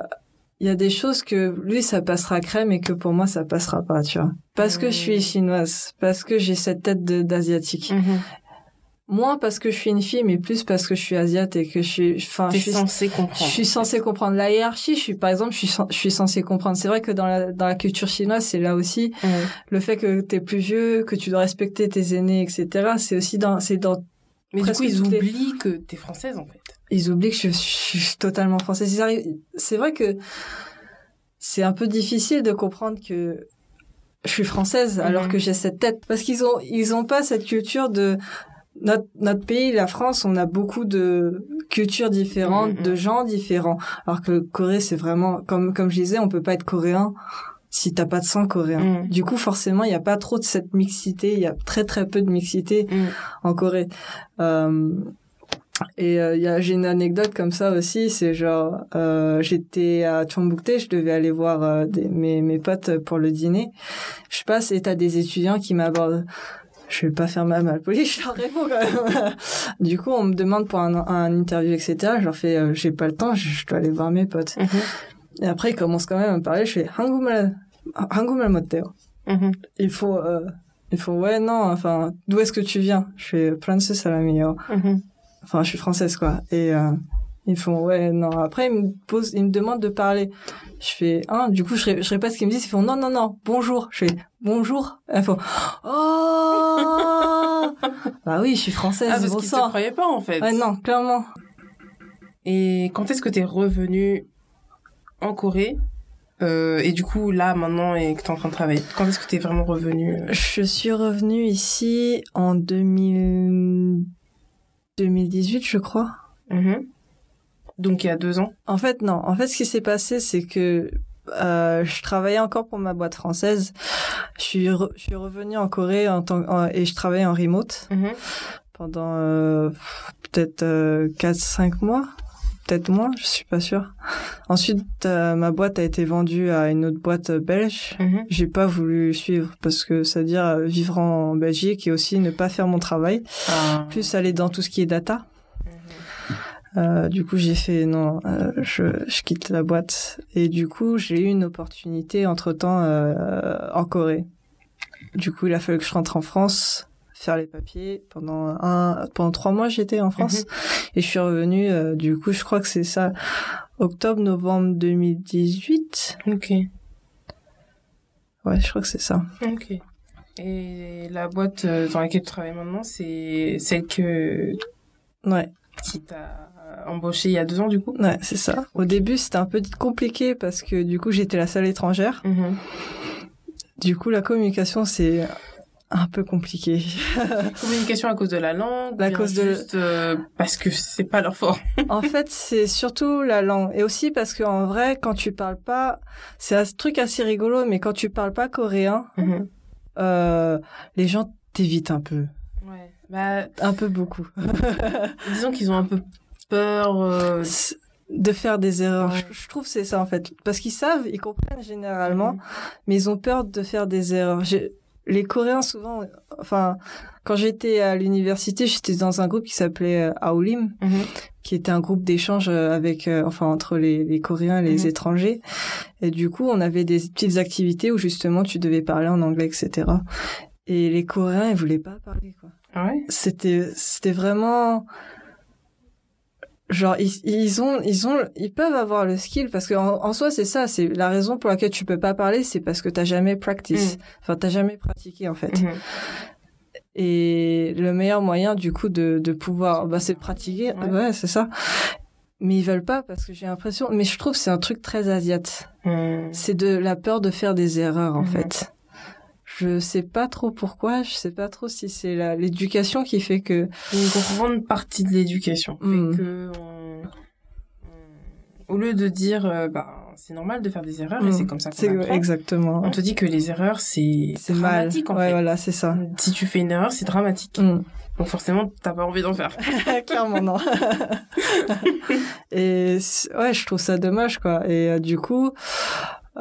il y a des choses que lui ça passera crème et que pour moi ça passera pas, tu vois. Parce que je suis Mm. chinoise, parce que j'ai cette tête d'asiatique. Mhm. Moins parce que je suis une fille, mais plus parce que je suis asiate et que je suis, enfin, je suis censé je comprendre. suis censée comprendre la hiérarchie. Je suis, par exemple, je suis, je suis censée comprendre. C'est vrai que dans la, dans la culture chinoise, c'est là aussi le fait que t'es plus vieux, que tu dois respecter tes aînés, etc. C'est aussi dans, c'est dans, Mais du coup, ils toutes les- oublient que t'es française en fait. ils oublient que je, je suis totalement française. C'est vrai que c'est un peu difficile de comprendre que je suis française alors que j'ai cette tête parce qu'ils ont ils ont pas cette culture de notre notre pays la France on a beaucoup de cultures différentes Mhm. de gens différents alors que le Corée c'est vraiment comme comme je disais on peut pas être coréen si t'as pas de sang coréen Mhm. du coup forcément il y a pas trop de cette mixité il y a très très peu de mixité Mm. en Corée. Euh, et euh, il y a, j'ai une anecdote comme ça aussi, c'est genre euh, j'étais à Chongbukte, je devais aller voir euh, des, mes, mes potes pour le dîner. Je passe et t'as des étudiants qui m'abordent je vais pas faire ma malpolie, je leur réponds quand même. <laughs> du coup, on me demande pour un, un interview, etc. Je leur fais, euh, j'ai pas le temps, je, je, dois aller voir mes potes. Mm-hmm. Et après, ils commencent quand même à me parler. Je fais, mm Il faut, euh, il faut, ouais, non, enfin, d'où est-ce que tu viens? Je fais, Princess à la meilleure. Mm-hmm. Enfin, je suis française, quoi. Et euh, ils font, ouais, non. Après, ils me posent, ils me demandent de parler. Je fais, hein, du coup, je, je répète ce qu'ils me disent. Ils font, non, non, non, bonjour. Je fais, bonjour. Ils font, oh <laughs> Bah oui, je suis française, Ah, parce qu'ils sang. croyaient pas, en fait. Ouais, non, clairement. Et quand est-ce que t'es revenu en Corée? Euh, Et du coup, là, maintenant, et que t'es en train de travailler, quand est-ce que t'es vraiment revenu euh? Je suis revenue ici en 2000... 2018, je crois. Mhm. Donc, il y a deux ans En fait, non. En fait, ce qui s'est passé, c'est que euh, je travaillais encore pour ma boîte française. Je suis, re- je suis revenue en Corée en tant, en- et je travaillais en remote Mhm. pendant euh, peut-être euh, 4-5 mois. Peut-être moins, je suis pas sûre. Ensuite, euh, ma boîte a été vendue à une autre boîte belge. Mhm. J'ai pas voulu suivre parce que ça veut dire euh, vivre en Belgique et aussi ne pas faire mon travail. Ah. Plus aller dans tout ce qui est data. Mhm. Euh, du coup, j'ai fait non, euh, je, je quitte la boîte. Et du coup, j'ai eu une opportunité entre temps en Corée. Du coup, il a fallu que je rentre en France, faire les papiers. Pendant un, pendant trois mois, j'étais en France et je suis revenue. euh, du coup, je crois que c'est ça, octobre, novembre 2018. Ok. Ouais, je crois que c'est ça. Ok. Et la boîte euh, dans laquelle tu travailles maintenant, c'est celle que Ouais, qui t'a embauché il y a deux ans, du coup ouais, c'est ça. Au début, c'était un peu compliqué parce que du coup, j'étais la seule étrangère. Mhm. Du coup, la communication, c'est un peu compliqué. <laughs> Communication à cause de la langue À cause de- euh, parce que c'est pas leur fort. <laughs> en fait, c'est surtout la langue. Et aussi parce qu'en vrai, quand tu parles pas, c'est un truc assez rigolo, mais quand tu parles pas coréen, euh, les gens t'évitent un peu. Ouais. Bah, Un peu beaucoup. <laughs> disons qu'ils ont un peu peur. euh, de faire des erreurs. Ouais. Je, je trouve c'est ça, en fait. Parce qu'ils savent, ils comprennent généralement, Mhm. mais ils ont peur de faire des erreurs. Les Coréens, souvent, enfin, quand j'étais à l'université, j'étais dans un groupe qui s'appelait euh, Aolim. Mhm. qui était un groupe d'échange euh, avec, euh, enfin, entre les, les Coréens et les Mhm. étrangers. Et du coup, on avait des petites activités où justement tu devais parler en anglais, etc. Et les Coréens, ils voulaient pas parler, quoi. Ah ouais? C'était, c'était vraiment, genre, ils, ils ont, ils ont, ils peuvent avoir le skill parce que en, en soi, c'est ça, c'est la raison pour laquelle tu peux pas parler, c'est parce que t'as jamais practice. Enfin, t'as jamais pratiqué, en fait. Mhm. Et le meilleur moyen, du coup, de, de pouvoir, bah, c'est de pratiquer. Ouais. Ouais, c'est ça. Mais ils veulent pas parce que j'ai l'impression, mais je trouve que c'est un truc très asiate. Mhm. C'est de la peur de faire des erreurs, en Mhm. fait. Je sais pas trop pourquoi, je sais pas trop si c'est l'éducation qui fait que, Une grande partie de l'éducation fait Mhm. que on- au lieu de dire euh, bah c'est normal de faire des erreurs et Mhm. c'est comme ça qu'on apprend, exactement. on te dit que les erreurs c'est C'est mal. dramatique en ouais, fait. voilà, c'est ça. Si tu fais une erreur, c'est dramatique. Mm. Donc forcément, t'as pas envie d'en faire. <laughs> <laughs> Clairement non. <laughs> et ouais, je trouve ça dommage quoi. Et euh, du coup,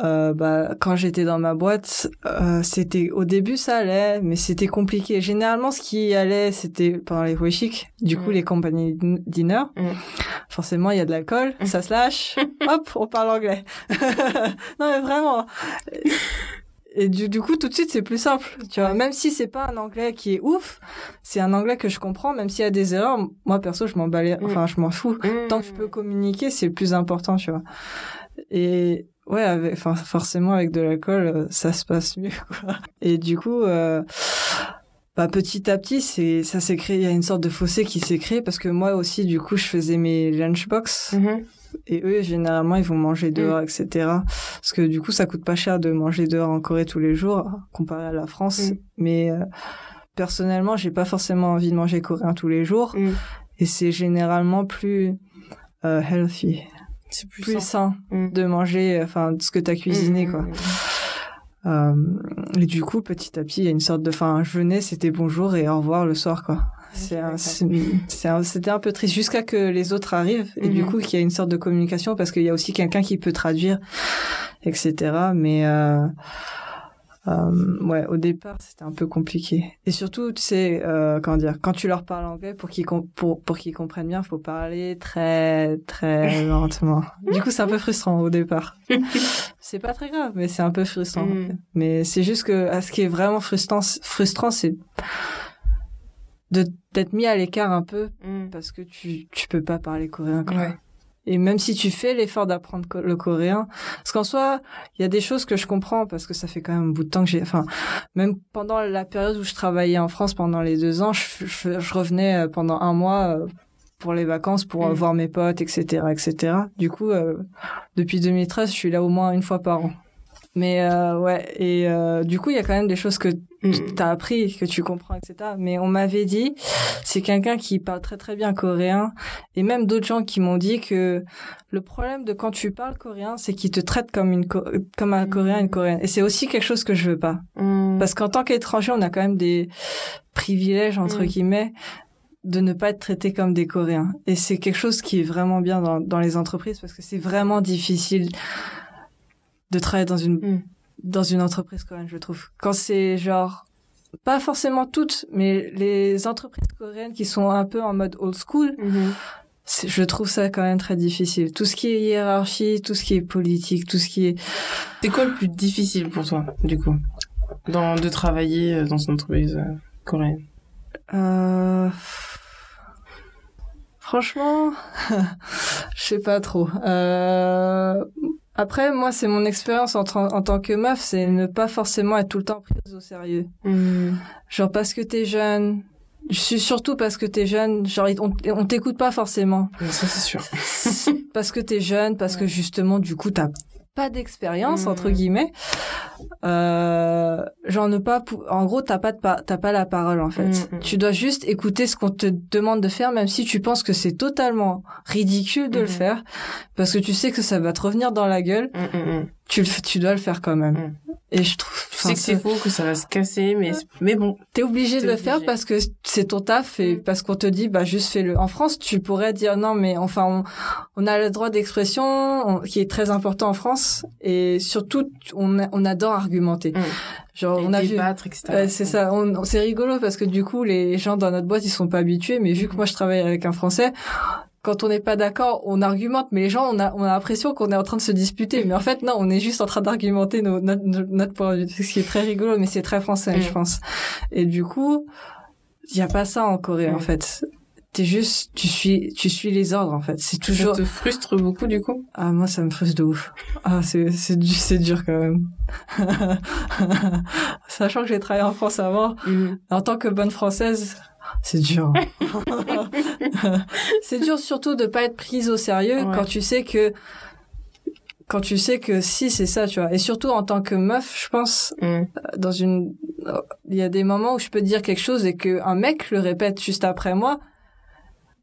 euh, bah quand j'étais dans ma boîte, euh, c'était au début ça allait, mais c'était compliqué. Généralement, ce qui allait, c'était pendant les chic. Du coup, Mm. les compagnies din- dinner. Mm. Forcément, il y a de l'alcool, Mm. ça se lâche. <laughs> Hop, on parle anglais. <laughs> non mais vraiment. Et du, du coup, tout de suite, c'est plus simple. Tu vois, Ouais. même si c'est pas un anglais qui est ouf, c'est un anglais que je comprends, même s'il y a des erreurs. Moi, perso, je m'en balais, enfin, je m'en fous. Tant que je peux communiquer, c'est le plus important, tu vois. Et ouais, avec, enfin, forcément, avec de l'alcool, euh, ça se passe mieux, <laughs> quoi. Et du coup, euh, bah, petit à petit, c'est, ça s'est créé, il y a une sorte de fossé qui s'est créé parce que moi aussi, du coup, je faisais mes lunchbox Mhm. Et eux, généralement, ils vont manger dehors, etc. Parce que du coup, ça coûte pas cher de manger dehors en Corée tous les jours, comparé à la France. Mais euh, personnellement, j'ai pas forcément envie de manger coréen tous les jours. Et c'est généralement plus euh, healthy. C'est plus, plus sain. sain de manger, enfin, ce que t'as cuisiné, quoi. Euh, et du coup, petit à petit, il y a une sorte de, enfin, je venais, c'était bonjour et au revoir le soir, quoi. C'est un- un- c'était un peu triste jusqu'à que les autres arrivent et du Mhm. coup qu'il y a une sorte de communication parce qu'il y a aussi quelqu'un qui peut traduire, etc. Mais euh, euh, ouais, au départ c'était un peu compliqué. Et surtout, tu sais, euh, comment dire, quand tu leur parles anglais pour qu'ils com- pour pour qu'ils comprennent bien, faut parler très très <laughs> lentement. Du coup, c'est un peu frustrant au départ. <laughs> c'est pas très grave, mais c'est un peu frustrant. Mhm. Mais c'est juste que à ce qui est vraiment frustrant, frustrant, c'est de d'être mis à l'écart un peu Mm. parce que tu tu peux pas parler coréen quoi. Ouais. Et même si tu fais l'effort d'apprendre le coréen, parce qu'en soi, il y a des choses que je comprends parce que ça fait quand même un bout de temps que j'ai, enfin, même pendant la période où je travaillais en France pendant les deux ans, je, je, je revenais euh, pendant un mois euh, pour les vacances, pour euh, Mm. voir mes potes, etc., etc. Du coup, euh, depuis 2013, je suis là au moins une fois par an. Mais euh, ouais, et euh, du coup, il y a quand même des choses que Mm. t'as appris, que tu comprends, etc. Mais on m'avait dit, c'est quelqu'un qui parle très très bien coréen, et même d'autres gens qui m'ont dit que le problème de quand tu parles coréen, c'est qu'ils te traitent comme une Co- comme un coréen, une coréenne. Et c'est aussi quelque chose que je veux pas, Mm. parce qu'en tant qu'étranger, on a quand même des privilèges entre Mm. guillemets de ne pas être traité comme des Coréens. Et c'est quelque chose qui est vraiment bien dans, dans les entreprises parce que c'est vraiment difficile de travailler dans une Mm. Dans une entreprise coréenne, je trouve. Quand c'est genre pas forcément toutes, mais les entreprises coréennes qui sont un peu en mode old school, Mhm. je trouve ça quand même très difficile. Tout ce qui est hiérarchie, tout ce qui est politique, tout ce qui est C'est quoi le plus difficile pour toi, du coup, dans, de travailler euh, dans une entreprise euh, coréenne? Euh... Franchement, <laughs> je sais pas trop. Euh... Après, moi, c'est mon expérience en, tant que meuf, c'est ne pas forcément être tout le temps prise au sérieux. Mm. Genre parce que t'es jeune, je suis surtout parce que t'es jeune, genre on, on t'écoute pas forcément. Mais Ça, c'est sûr. <laughs> parce que t'es jeune, parce que justement, du coup, t'as pas d'expérience entre guillemets. Euh, genre ne pas, en gros, t'as pas de pa- t'as pas la parole en fait. Mhm. Tu dois juste écouter ce qu'on te demande de faire, même si tu penses que c'est totalement ridicule de le faire, parce que tu sais que ça va te revenir dans la gueule. Mm, mm, mm. Tu le, tu dois le faire quand même. Mhm. Et je trouve, Tu sais que c'est faux, que ça va se casser, mais, mais bon. T'es obligé de le faire parce que c'est ton taf et Mm. parce qu'on te dit bah juste fais-le. En France, tu pourrais dire non mais enfin on, on a le droit d'expression on- qui est très important en France et surtout on, a- on adore argumenter. Mm. Genre et on a vu. Ouais, c'est ça, c'est rigolo parce que du coup les gens dans notre boîte ils sont pas habitués mais vu que moi je travaille avec un français quand on n'est pas d'accord, on argumente, mais les gens, on a, on a l'impression qu'on est en train de se disputer. Mais en fait, non, on est juste en train d'argumenter nos- notre, notre point de vue. Ce qui est très rigolo, mais c'est très français, Mm. je pense. Et du coup, il y a pas ça en Corée, Mm. en fait. T'es juste, tu suis, tu suis les ordres, en fait. C'est toujours, Ça te frustre beaucoup, du coup? Ah, moi, ça me frustre de ouf. Ah, c'est, c'est, c'est dur quand même. <laughs> Sachant que j'ai travaillé en France avant, Mm. en tant que bonne française, c'est dur. <laughs> c'est dur surtout de pas être prise au sérieux Ouais. quand tu sais que quand tu sais que si c'est ça, tu vois. Et surtout en tant que meuf, je pense Mm. dans une il y a des moments où je peux dire quelque chose et que un mec le répète juste après moi.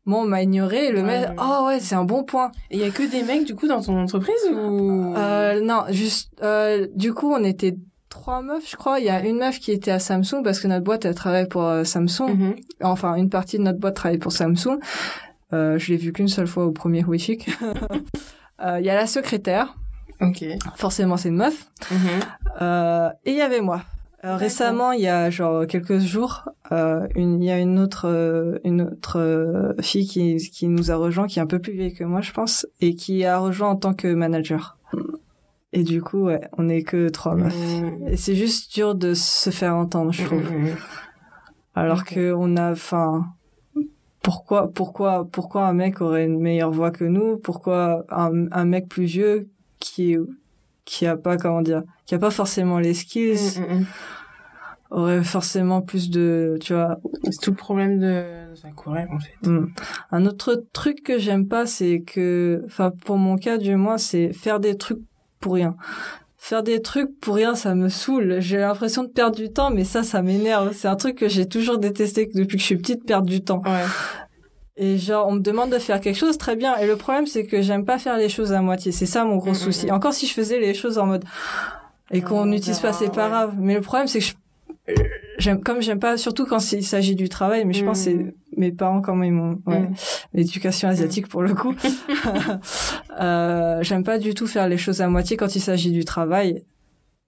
Moi, on m'a ignoré et le Ouais, mec, ouais. oh ouais, c'est un bon point. Et il y a que des mecs, du coup, dans ton entreprise ou? Euh, non, juste, euh, du coup, on était trois meufs, je crois. Il y a une meuf qui était à Samsung parce que notre boîte, elle travaille pour euh, Samsung. Mhm. Enfin, une partie de notre boîte travaille pour Samsung. Euh, je l'ai vu qu'une seule fois au premier Wishik. <laughs> Euh, Il y a la secrétaire, Ok. forcément c'est une meuf. Mhm. Euh, et il y avait moi. Récemment, il y a genre quelques jours, euh, une, il y a une autre, euh, une autre euh, fille qui, qui nous a rejoint, qui est un peu plus vieille que moi, je pense, et qui a rejoint en tant que manager. Et du coup, ouais, on est que trois meufs. Mm. Et c'est juste dur de se faire entendre, je trouve. Mm, mm, Alors Ok. que on a, enfin, pourquoi, pourquoi, pourquoi un mec aurait une meilleure voix que nous? Pourquoi un, un mec plus vieux qui, qui a pas, comment dire, qui a pas forcément les skills aurait forcément plus de, tu vois. C'est tout le problème de en fait. Un autre truc que j'aime pas, c'est que, enfin pour mon cas du moins, c'est faire des trucs pour rien. Faire des trucs pour rien, ça me saoule. J'ai l'impression de perdre du temps, mais ça, ça m'énerve. C'est un truc que j'ai toujours détesté depuis que je suis petite, perdre du temps. Ouais. Et genre, on me demande de faire quelque chose, très bien. Et le problème, c'est que j'aime pas faire les choses à moitié. C'est ça mon gros Mm, souci. mm, mm. Encore si je faisais les choses en mode et qu'on On n'utilise pas, verra, c'est pas ouais. grave. Mais le problème, c'est que je... j'aime comme j'aime pas, surtout quand il s'agit du travail. Mais je pense que Mm. c'est mes parents comment ils m'ont. Ouais. Mm. L'éducation asiatique pour le coup. <laughs> <laughs> euh, j'aime pas du tout faire les choses à moitié quand il s'agit du travail.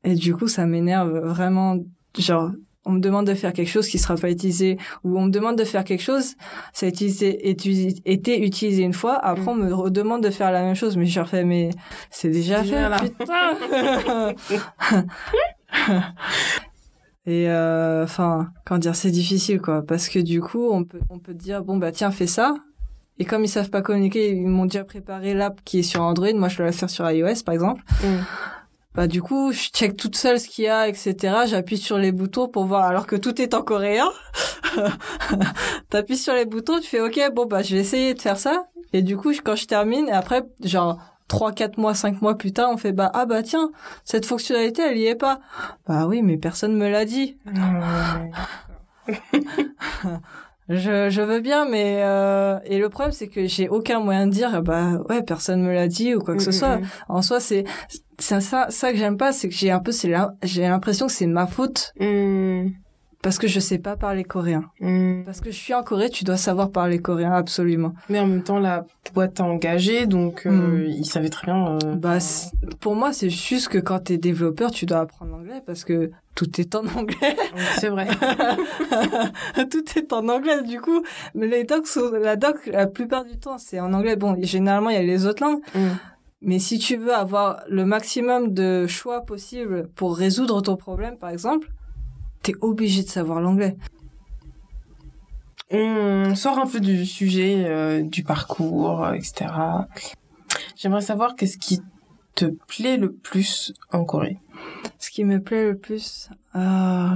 Et du coup, ça m'énerve vraiment. Genre, on me demande de faire quelque chose qui sera pas utilisé, ou on me demande de faire quelque chose, ça a utilisé, étu- été utilisé une fois, après Mm. on me redemande de faire la même chose, mais je refais, mais c'est déjà C'est fait, putain! <laughs> Et euh, enfin, comment dire, c'est difficile quoi, parce que du coup, on peut on peut dire bon bah tiens fais ça. Et comme ils savent pas communiquer, ils m'ont déjà préparé l'app qui est sur Android. Moi, je dois la faire sur iOS, par exemple. Mm. Bah du coup, je check toute seule ce qu'il y a, etc. J'appuie sur les boutons pour voir, alors que tout est en coréen. <laughs> T'appuies sur les boutons, tu fais OK, bon bah je vais essayer de faire ça. Et du coup, quand je termine, et après, genre trois, quatre mois, cinq mois plus tard, on fait bah ah bah tiens, cette fonctionnalité elle y est pas. Bah oui, mais personne me l'a dit. Ouais. <laughs> Je, je veux bien, mais euh, et le problème c'est que j'ai aucun moyen de dire bah ouais personne me l'a dit ou quoi que ce Mm, soit. mm, mm. En soi c'est c'est ça ça que j'aime pas, c'est que j'ai un peu c'est j'ai l'impression que c'est ma faute Mm. Parce que je sais pas parler coréen. Mm. Parce que je suis en Corée, tu dois savoir parler coréen absolument. Mais en même temps, la boîte t'a engagé, donc euh, Mm. il savait très bien. euh, Bah pour moi c'est juste que quand t'es développeur, tu dois apprendre l'anglais parce que tout est en anglais. <laughs> oui, c'est vrai. <laughs> tout est en anglais du coup. Mais les docs sont, la doc la plupart du temps c'est en anglais. Bon généralement il y a les autres langues. Mm. Mais si tu veux avoir le maximum de choix possible pour résoudre ton problème, par exemple, t'es obligé de savoir l'anglais. On sort un peu du sujet euh, du parcours, euh, etc. J'aimerais savoir qu'est-ce qui te plaît le plus en Corée. Ce qui me plaît le plus, euh,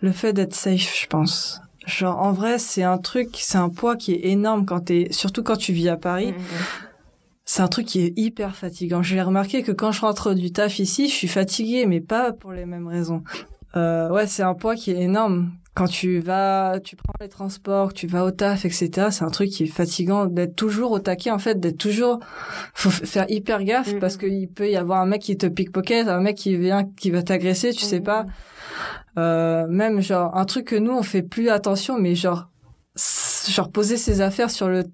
le fait d'être safe, je pense. Genre, en vrai, c'est un truc, c'est un poids qui est énorme quand t'es, surtout quand tu vis à Paris. C'est un truc qui est hyper fatigant. J'ai remarqué que quand je rentre du taf ici, je suis fatiguée, mais pas pour les mêmes raisons. Euh, ouais, c'est un poids qui est énorme. Quand tu vas, tu prends les transports, tu vas au taf, etc. C'est un truc qui est fatigant d'être toujours au taquet, en fait, d'être toujours, faut faire hyper gaffe Mhm. parce qu'il peut y avoir un mec qui te pickpocket, un mec qui vient, qui va t'agresser, tu sais pas. Euh, même genre, un truc que nous, on fait plus attention, mais genre, genre poser ses affaires sur le,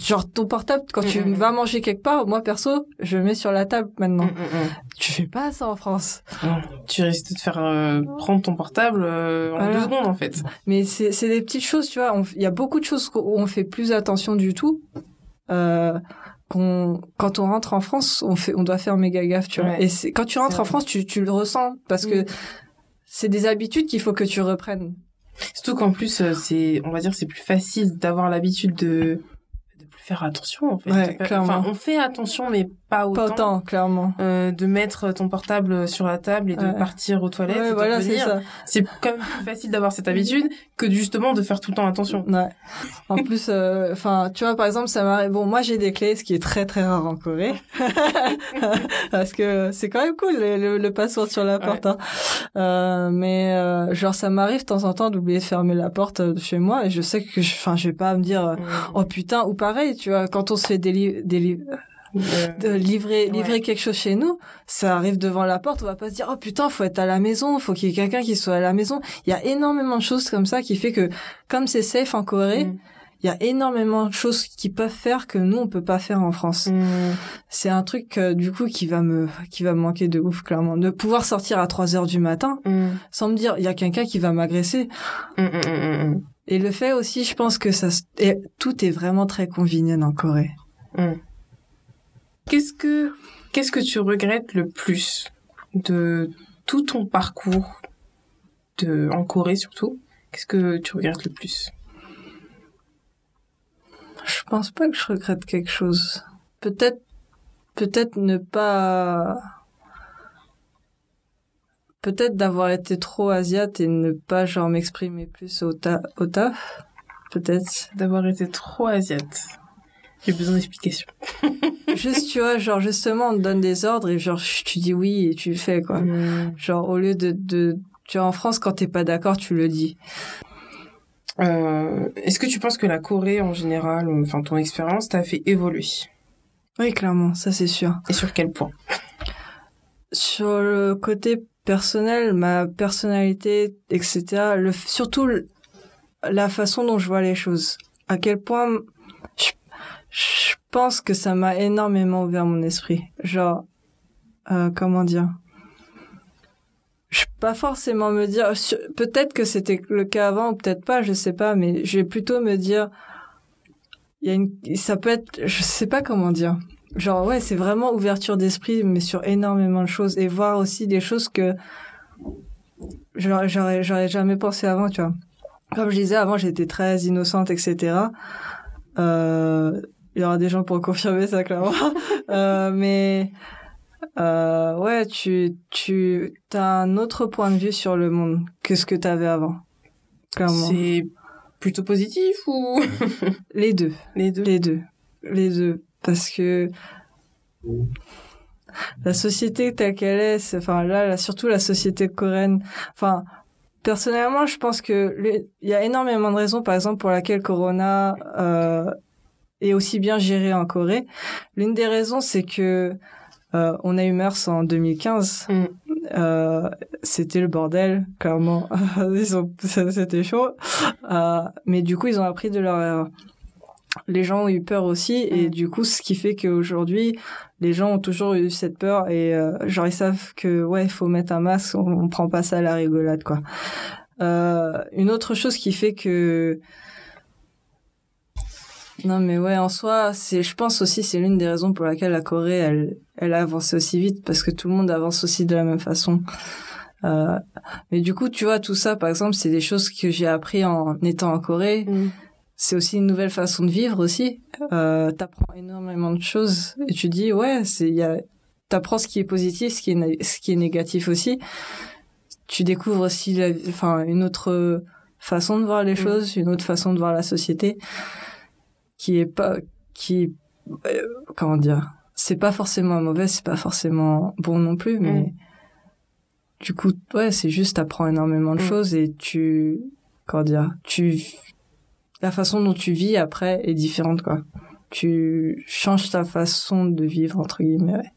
genre ton portable, quand tu vas manger quelque part, moi perso, je le mets sur la table maintenant. Mm, mm, mm. Tu fais pas ça en France. Non, tu risques de te faire euh, prendre ton portable euh, en Voilà. deux secondes en fait. Mais c'est c'est des petites choses, tu vois. on- Il y a beaucoup de choses où on fait plus attention du tout. Euh, qu'on quand on rentre en France, on fait, on doit faire méga gaffe, tu vois. Ouais. Et c'est quand tu rentres en. France, tu tu le ressens parce que Mm. c'est des habitudes qu'il faut que tu reprennes. Surtout qu'en plus, euh, c'est, on va dire, c'est plus facile d'avoir l'habitude de faire attention en fait. Ouais, clairement. On fait attention, mais pas autant. Pas autant, clairement. Euh, de mettre ton portable sur la table et de Ouais. partir aux toilettes Ouais, voilà, c'est revenir. ça. C'est quand même plus facile d'avoir cette habitude que justement de faire tout le temps attention. Ouais. En plus, euh, enfin, tu vois, par exemple, ça m'arrive. Bon, moi, j'ai des clés, ce qui est très très rare en Corée, <laughs> parce que c'est quand même cool le, le, le password sur la porte. hein. Euh, mais genre, ça m'arrive de temps en temps d'oublier de fermer la porte de chez moi, et je sais que, je- enfin, je vais pas me dire. euh, Oh putain, ou pareil, tu vois, quand on se fait Euh, de livrer Ouais. livrer quelque chose chez nous, ça arrive devant la porte, on va pas se dire oh putain, faut être à la maison, faut qu'il y ait quelqu'un qui soit à la maison. Il y a énormément de choses comme ça qui fait que comme c'est safe en Corée, Mm. il y a énormément de choses qui peuvent faire que nous on peut pas faire en France. Mm. C'est un truc euh, du coup qui va me qui va me manquer de ouf clairement de pouvoir sortir à 3 heures du matin Mm. sans me dire il y a quelqu'un qui va m'agresser. Mm, mm, mm, mm. Et le fait aussi, je pense que ça et tout est vraiment très convenient en Corée. Qu'est-ce que qu'est-ce que tu regrettes le plus de tout ton parcours de en Corée surtout? Qu'est-ce que tu regrettes le plus? Je pense pas que je regrette quelque chose. Peut-être, peut-être ne pas, peut-être d'avoir été trop asiate et ne pas genre m'exprimer plus au, ta- au taf. peut-être. D'avoir été trop asiate. J'ai besoin d'explications. <laughs> Juste, tu vois, genre, justement, on te donne des ordres et genre, tu dis oui et tu le fais, quoi. Mm. Genre, au lieu de, de, tu vois, en France, quand t'es pas d'accord, tu le dis. Euh, Est-ce que tu penses que la Corée en général, enfin ton expérience, t'a fait évoluer? Oui, clairement, ça c'est sûr. Et sur quel point? Sur le côté personnel, ma personnalité, etc., surtout la façon dont je vois les choses. À quel point je, pense que ça m'a énormément ouvert mon esprit. Genre, euh, comment dire? Je pas forcément me dire peut-être que c'était le cas avant peut-être pas je sais pas mais je vais plutôt me dire il y a une ça peut être je sais pas comment dire genre ouais c'est vraiment ouverture d'esprit mais sur énormément de choses. Et voir aussi des choses que j'aurais j'aurais jamais pensé avant tu vois. Comme je disais avant j'étais très innocente etc euh, il y aura des gens pour confirmer ça clairement. <laughs> Euh, mais euh, ouais tu tu as un autre point de vue sur le monde que ce que tu avais avant clairement. C'est plutôt positif ou? Les deux. Les deux. Les deux. Les deux. Parce que la société telle qu'elle est, enfin là, là, surtout la société coréenne, enfin, personnellement, je pense que il y a énormément de raisons, par exemple, pour laquelle Corona euh, est aussi bien géré en Corée. L'une des raisons, c'est que euh, on a eu MERS en 2015. Mm. Euh, c'était le bordel, clairement. <laughs> ils ont, c'était chaud. Euh, mais du coup, ils ont appris de leur erreur. Les gens ont eu peur aussi, et Mm. du coup, ce qui fait qu'aujourd'hui, les gens ont toujours eu cette peur, et euh, genre ils savent que ouais, il faut mettre un masque, on, on prend pas ça à la rigolade, quoi. Euh, une autre chose qui fait que non mais ouais en soi c'est je pense aussi c'est l'une des raisons pour laquelle la Corée elle elle a avancé aussi vite parce que tout le monde avance aussi de la même façon euh, mais du coup tu vois tout ça par exemple c'est des choses que j'ai appris en étant en Corée Mm. C'est aussi une nouvelle façon de vivre aussi euh, t'apprends énormément de choses et tu dis ouais c'est il y a t'apprends ce qui est positif ce qui est ce qui est négatif aussi tu découvres aussi la, enfin une autre façon de voir les Mm. choses une autre façon de voir la société qui est pas qui euh, comment dire c'est pas forcément mauvais c'est pas forcément bon non plus mais Mm. du coup ouais c'est juste t'apprends énormément de Mm. choses et tu comment dire tu la façon dont tu vis après est différente quoi tu changes ta façon de vivre entre guillemets ouais.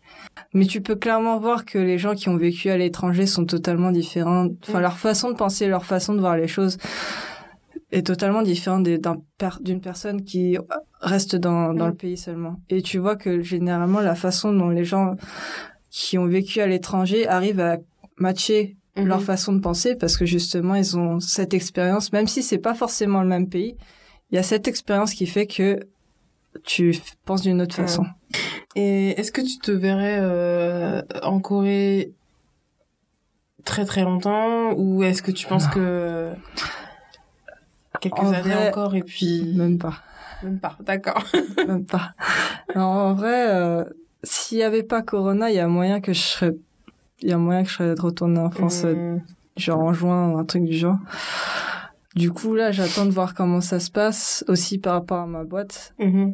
mais tu peux clairement voir que les gens qui ont vécu à l'étranger sont totalement différents enfin Mm. leur façon de penser leur façon de voir les choses est totalement différente d'une personne qui reste dans, dans Mm. le pays seulement et tu vois que généralement la façon dont les gens qui ont vécu à l'étranger arrivent à matcher Mhm. leur façon de penser parce que justement ils ont cette expérience même si c'est pas forcément le même pays il y a cette expérience qui fait que tu penses d'une autre façon. Et est-ce que tu te verrais euh, en Corée très très longtemps ou est-ce que tu penses que quelques En années vrai, encore et puis même pas. Même pas d'accord. Même pas. Non, en vrai euh, s'il y avait pas Corona il y a moyen que je serais il y a moyen que je serais retournée en France euh, Mm. genre en juin ou un truc du genre du coup là j'attends de voir comment ça se passe aussi par rapport à ma boîte Mhm.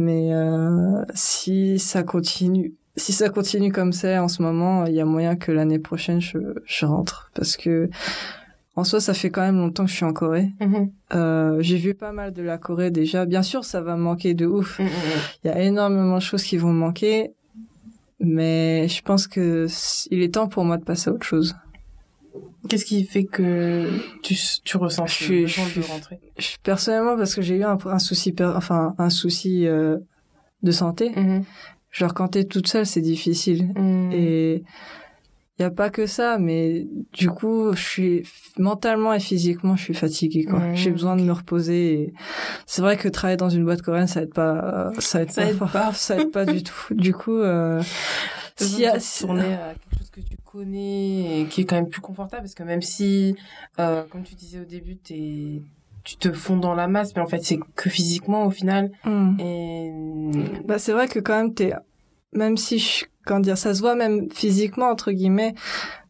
Mais euh, si ça continue, si ça continue comme ça en ce moment, il y a moyen que l'année prochaine je, je rentre parce que en soi ça fait quand même longtemps que je suis en Corée. Mhm. Euh, j'ai vu pas mal de la Corée déjà. Bien sûr ça va manquer de ouf. Il y a énormément de choses qui vont me manquer, mais je pense que il est temps pour moi de passer à autre chose. Qu'est-ce qui fait que tu, tu ressens Je suis- je de suis- rentrer? Je, personnellement parce que j'ai eu un, un souci, enfin un souci euh, de santé. Mhm. Genre quand t'es toute seule c'est difficile. Mhm. Et il y a pas que ça, mais du coup, je suis mentalement et physiquement, je suis fatiguée quoi. Mmh, J'ai besoin de me reposer. C'est vrai que travailler dans une boîte coréenne, ça aide pas, ça aide Ça pas, aide pas. <laughs> ça aide pas du tout. Du coup, euh, retourner à quelque chose que tu connais et qui est quand même plus confortable parce que même si, euh, comme tu disais au début, t'es, tu te fonds dans la masse, mais en fait c'est que physiquement au final. Hmm. Et bah c'est vrai que quand même t'es, même si je, quand dire, ça se voit même physiquement entre guillemets,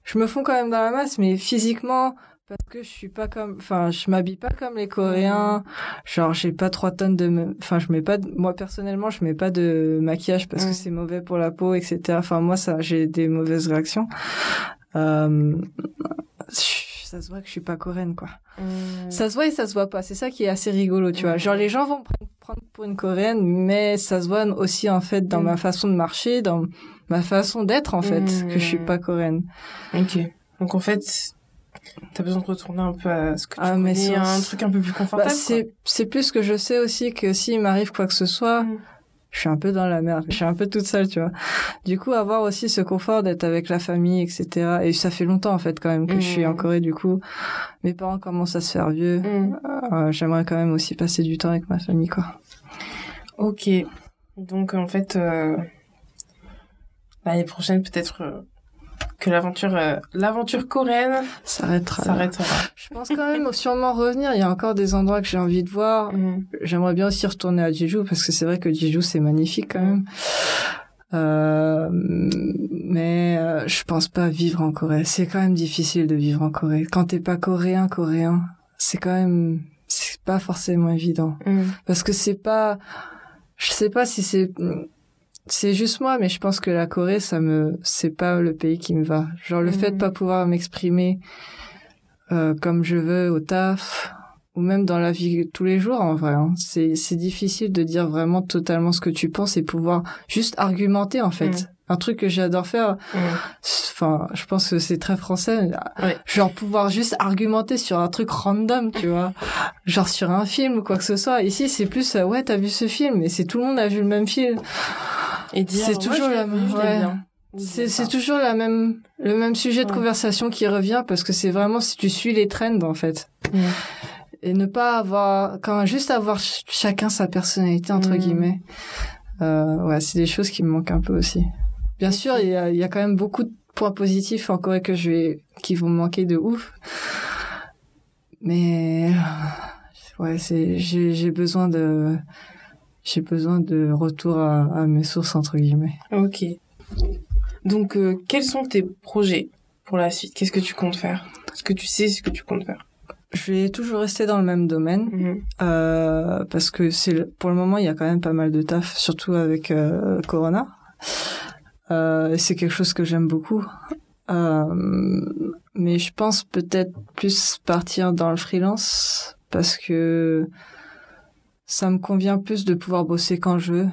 je me fonds quand même dans la masse, mais physiquement, parce que je suis pas comme enfin je m'habille pas comme les coréens. Genre j'ai pas trois tonnes de enfin je mets pas de... moi personnellement je mets pas de maquillage parce que c'est mauvais pour la peau etc enfin moi ça j'ai des mauvaises réactions. Euh... ça se voit que je suis pas coréenne quoi. Ça se voit et ça se voit pas. C'est ça qui est assez rigolo tu vois. Genre les gens vont me prendre pour une coréenne mais ça se voit aussi en fait dans ma façon de marcher dans ma façon d'être en fait que je suis pas coréenne. Ok. Donc en fait T'as besoin de retourner un peu à ce que tu ah, mais c'est un truc un peu plus confortable. Bah, c'est c'est plus que je sais aussi que s'il m'arrive quoi que ce soit, mm. Je suis un peu dans la merde. Je suis un peu toute seule, tu vois. Du coup, avoir aussi ce confort d'être avec la famille, etc. Et ça fait longtemps en fait quand même que je suis en mm. Corée. Du coup, mes parents commencent à se faire vieux. Mm. Euh, j'aimerais quand même aussi passer du temps avec ma famille, quoi. Ok. Donc en fait, euh... l'année prochaine peut-être. Que l'aventure euh, l'aventure coréenne s'arrêtera. S'arrêtera. Je pense quand même sûrement revenir. Il y a encore des endroits que j'ai envie de voir. Mm. J'aimerais bien aussi retourner à Jeju parce que c'est vrai que Jeju c'est magnifique quand même. Euh, mais euh, je pense pas vivre en Corée. C'est quand même difficile de vivre en Corée. Quand t'es pas coréen, coréen, c'est quand même c'est pas forcément évident mm. parce que c'est pas. Je sais pas si c'est c'est juste moi, mais je pense que la Corée, ça me, c'est pas le pays qui me va. Genre le fait de pas pouvoir m'exprimer euh, comme je veux au taf ou même dans la vie tous les jours en vrai. Hein. C'est c'est difficile de dire vraiment totalement ce que tu penses et pouvoir juste argumenter en fait. Mm. Un truc que j'adore faire. Mm. Enfin, je pense que c'est très français. Genre pouvoir juste argumenter sur un truc random, tu vois. Genre sur un film ou quoi que ce soit. Ici, c'est plus euh, ouais, t'as vu ce film et c'est tout le monde a vu le même film. Et c'est toujours la même. C'est toujours la même le même sujet de conversation qui revient parce que c'est vraiment si tu suis les trends en fait. Et ne pas avoir quand juste avoir chacun sa personnalité entre mm. guillemets. Euh, ouais, c'est des choses qui me manquent un peu aussi. Bien sûr, il y a, y a quand même beaucoup de points positifs en Corée que je vais qui vont me manquer de ouf. Mais ouais, c'est j'ai besoin de j'ai besoin de retour à, mes sources entre guillemets. Ok. Donc, euh, quels sont tes projets pour la suite? Qu'est-ce que tu comptes faire? Est-ce que tu sais ce que tu comptes faire? Je vais toujours rester dans le même domaine mhm. euh, parce que c'est pour le moment il y a quand même pas mal de taf, surtout avec euh, Corona. C'est quelque chose que j'aime beaucoup. mais je pense peut-être plus partir dans le freelance parce que ça me convient plus de pouvoir bosser quand je veux.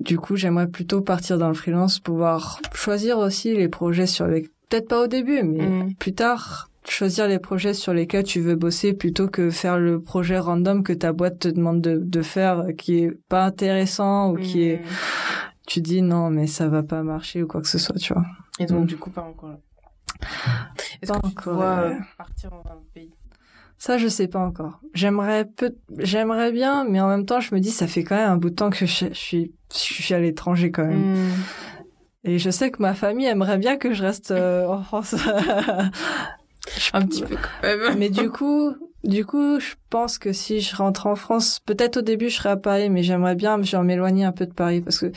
Du coup, j'aimerais plutôt partir dans le freelance, pouvoir choisir aussi les projets sur les, peut-être pas au début, mais mm. plus tard, choisir les projets sur lesquels tu veux bosser plutôt que faire le projet random que ta boîte te demande de, de faire qui est pas intéressant ou qui est, mm. tu dis non, mais ça va pas marcher ou quoi que ce soit, tu vois. Et donc, mm. du coup, pas encore. Est-ce que tu vois euh, partir dans un pays? Ça, je sais pas encore. J'aimerais peu, j'aimerais bien, mais en même temps, je me dis, ça fait quand même un bout de temps que je, suis, je suis à l'étranger quand même. Hmm. Et je sais que ma famille aimerait bien que je reste euh, en France. <laughs> <laughs> un petit peu quand même. Mais du coup, du coup, je pense que si je rentre en France, peut-être au début je serai à Paris, mais j'aimerais bien genre m'éloigner un peu de Paris parce que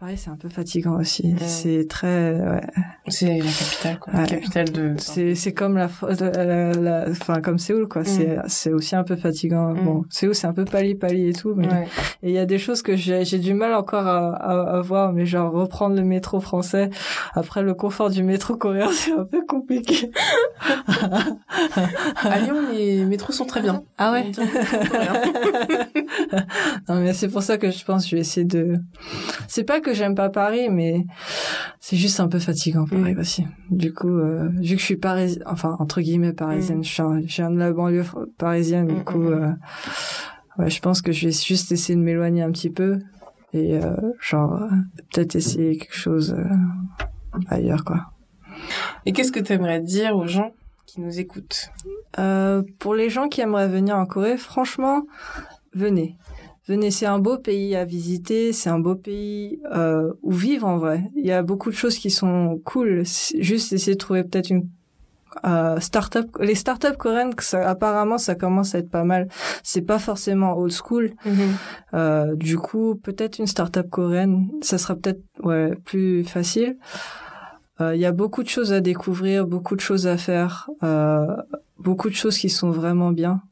Paris c'est un peu fatigant aussi. C'est très, ouais. C'est la capitale, quoi. La capitale de. C'est c'est comme la, la, enfin comme Séoul, quoi. C'est mm. c'est aussi un peu fatigant. Mm. Bon, Séoul c'est un peu pali pali et tout, mais et il y a des choses que j'ai j'ai du mal encore à, à, à, voir, mais genre reprendre le métro français après le confort du métro coréen <laughs> c'est un peu compliqué. <laughs> à Lyon les métros sont très bien. Ah ouais. <laughs> non mais c'est pour ça que je pense que je vais essayer de. C'est pas que j'aime pas Paris, mais c'est juste un peu fatigant Paris mm. aussi. Du coup, euh, vu que je suis parisienne, enfin entre guillemets parisienne, mm. je, viens de la banlieue parisienne, du mm, coup, euh, ouais, je pense que je vais juste essayer de m'éloigner un petit peu et euh, genre peut-être essayer quelque chose ailleurs quoi. Et qu'est-ce que tu aimerais dire aux gens qui nous écoutent euh, Pour les gens qui aimeraient venir en Corée, franchement, venez. Venez, c'est un beau pays à visiter, c'est un beau pays euh, où vivre en vrai. Il y a beaucoup de choses qui sont cool. Juste essayer de trouver peut-être une euh, start-up. Les start-up coréennes, ça, apparemment, ça commence à être pas mal. C'est pas forcément old school. Mm-hmm. euh, du coup, peut-être une start-up coréenne, ça sera peut-être ouais plus facile. Il euh, y a beaucoup de choses à découvrir, beaucoup de choses à faire. Euh, beaucoup de choses qui sont vraiment bien.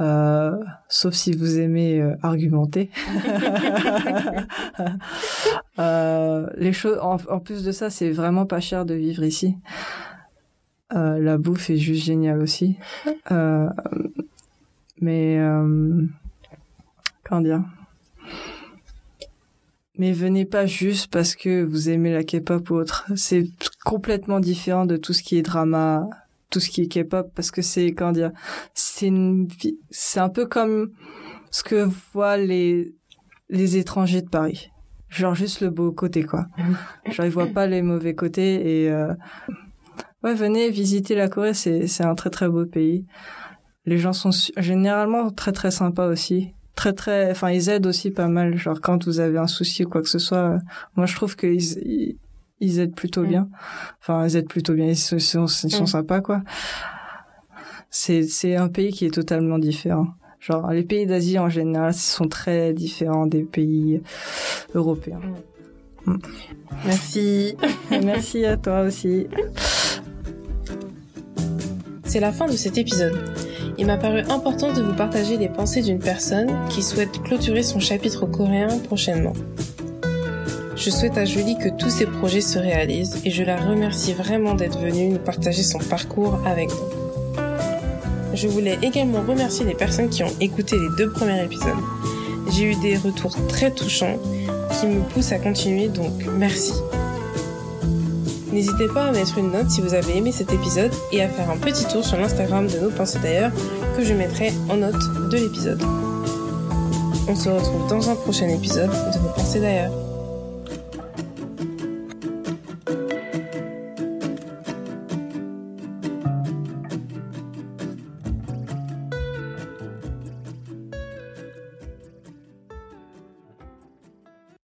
Euh, sauf si vous aimez euh, argumenter. <laughs> euh, les choses, en, en, plus de ça, c'est vraiment pas cher de vivre ici. La bouffe est juste géniale aussi. Euh, mais comment dire? Mais venez pas juste parce que vous aimez la K-pop ou autre. C'est complètement différent de tout ce qui est drama, tout ce qui est K-pop parce que c'est comment dire, c'est une, c'est un peu comme ce que voient les les étrangers de Paris. Genre juste le beau côté quoi. <laughs> Genre ils voient pas les mauvais côtés et euh... ouais venez visiter la Corée c'est c'est un très très beau pays. Les gens sont généralement très très sympas aussi très très enfin ils aident aussi pas mal genre quand vous avez un souci ou quoi que ce soit moi je trouve qu'ils ils aident plutôt bien. Enfin ils aident plutôt bien ils sont, ils sont, sympas quoi. C'est c'est un pays qui est totalement différent. Genre les pays d'Asie en général sont très différents des pays européens. Mm. merci. Merci à toi aussi. C'est la fin de cet épisode il m'a paru important de vous partager les pensées d'une personne qui souhaite clôturer son chapitre coréen prochainement. Je souhaite à Julie que tous ses projets se réalisent et je la remercie vraiment d'être venue nous partager son parcours avec vous. Je voulais également remercier les personnes qui ont écouté les deux premiers épisodes. J'ai eu des retours très touchants qui me poussent à continuer donc merci. N'hésitez pas à mettre une note si vous avez aimé cet épisode et à faire un petit tour sur l'Instagram de nos pensées d'ailleurs que je mettrai en note de l'épisode. On se retrouve dans un prochain épisode de nos pensées d'ailleurs.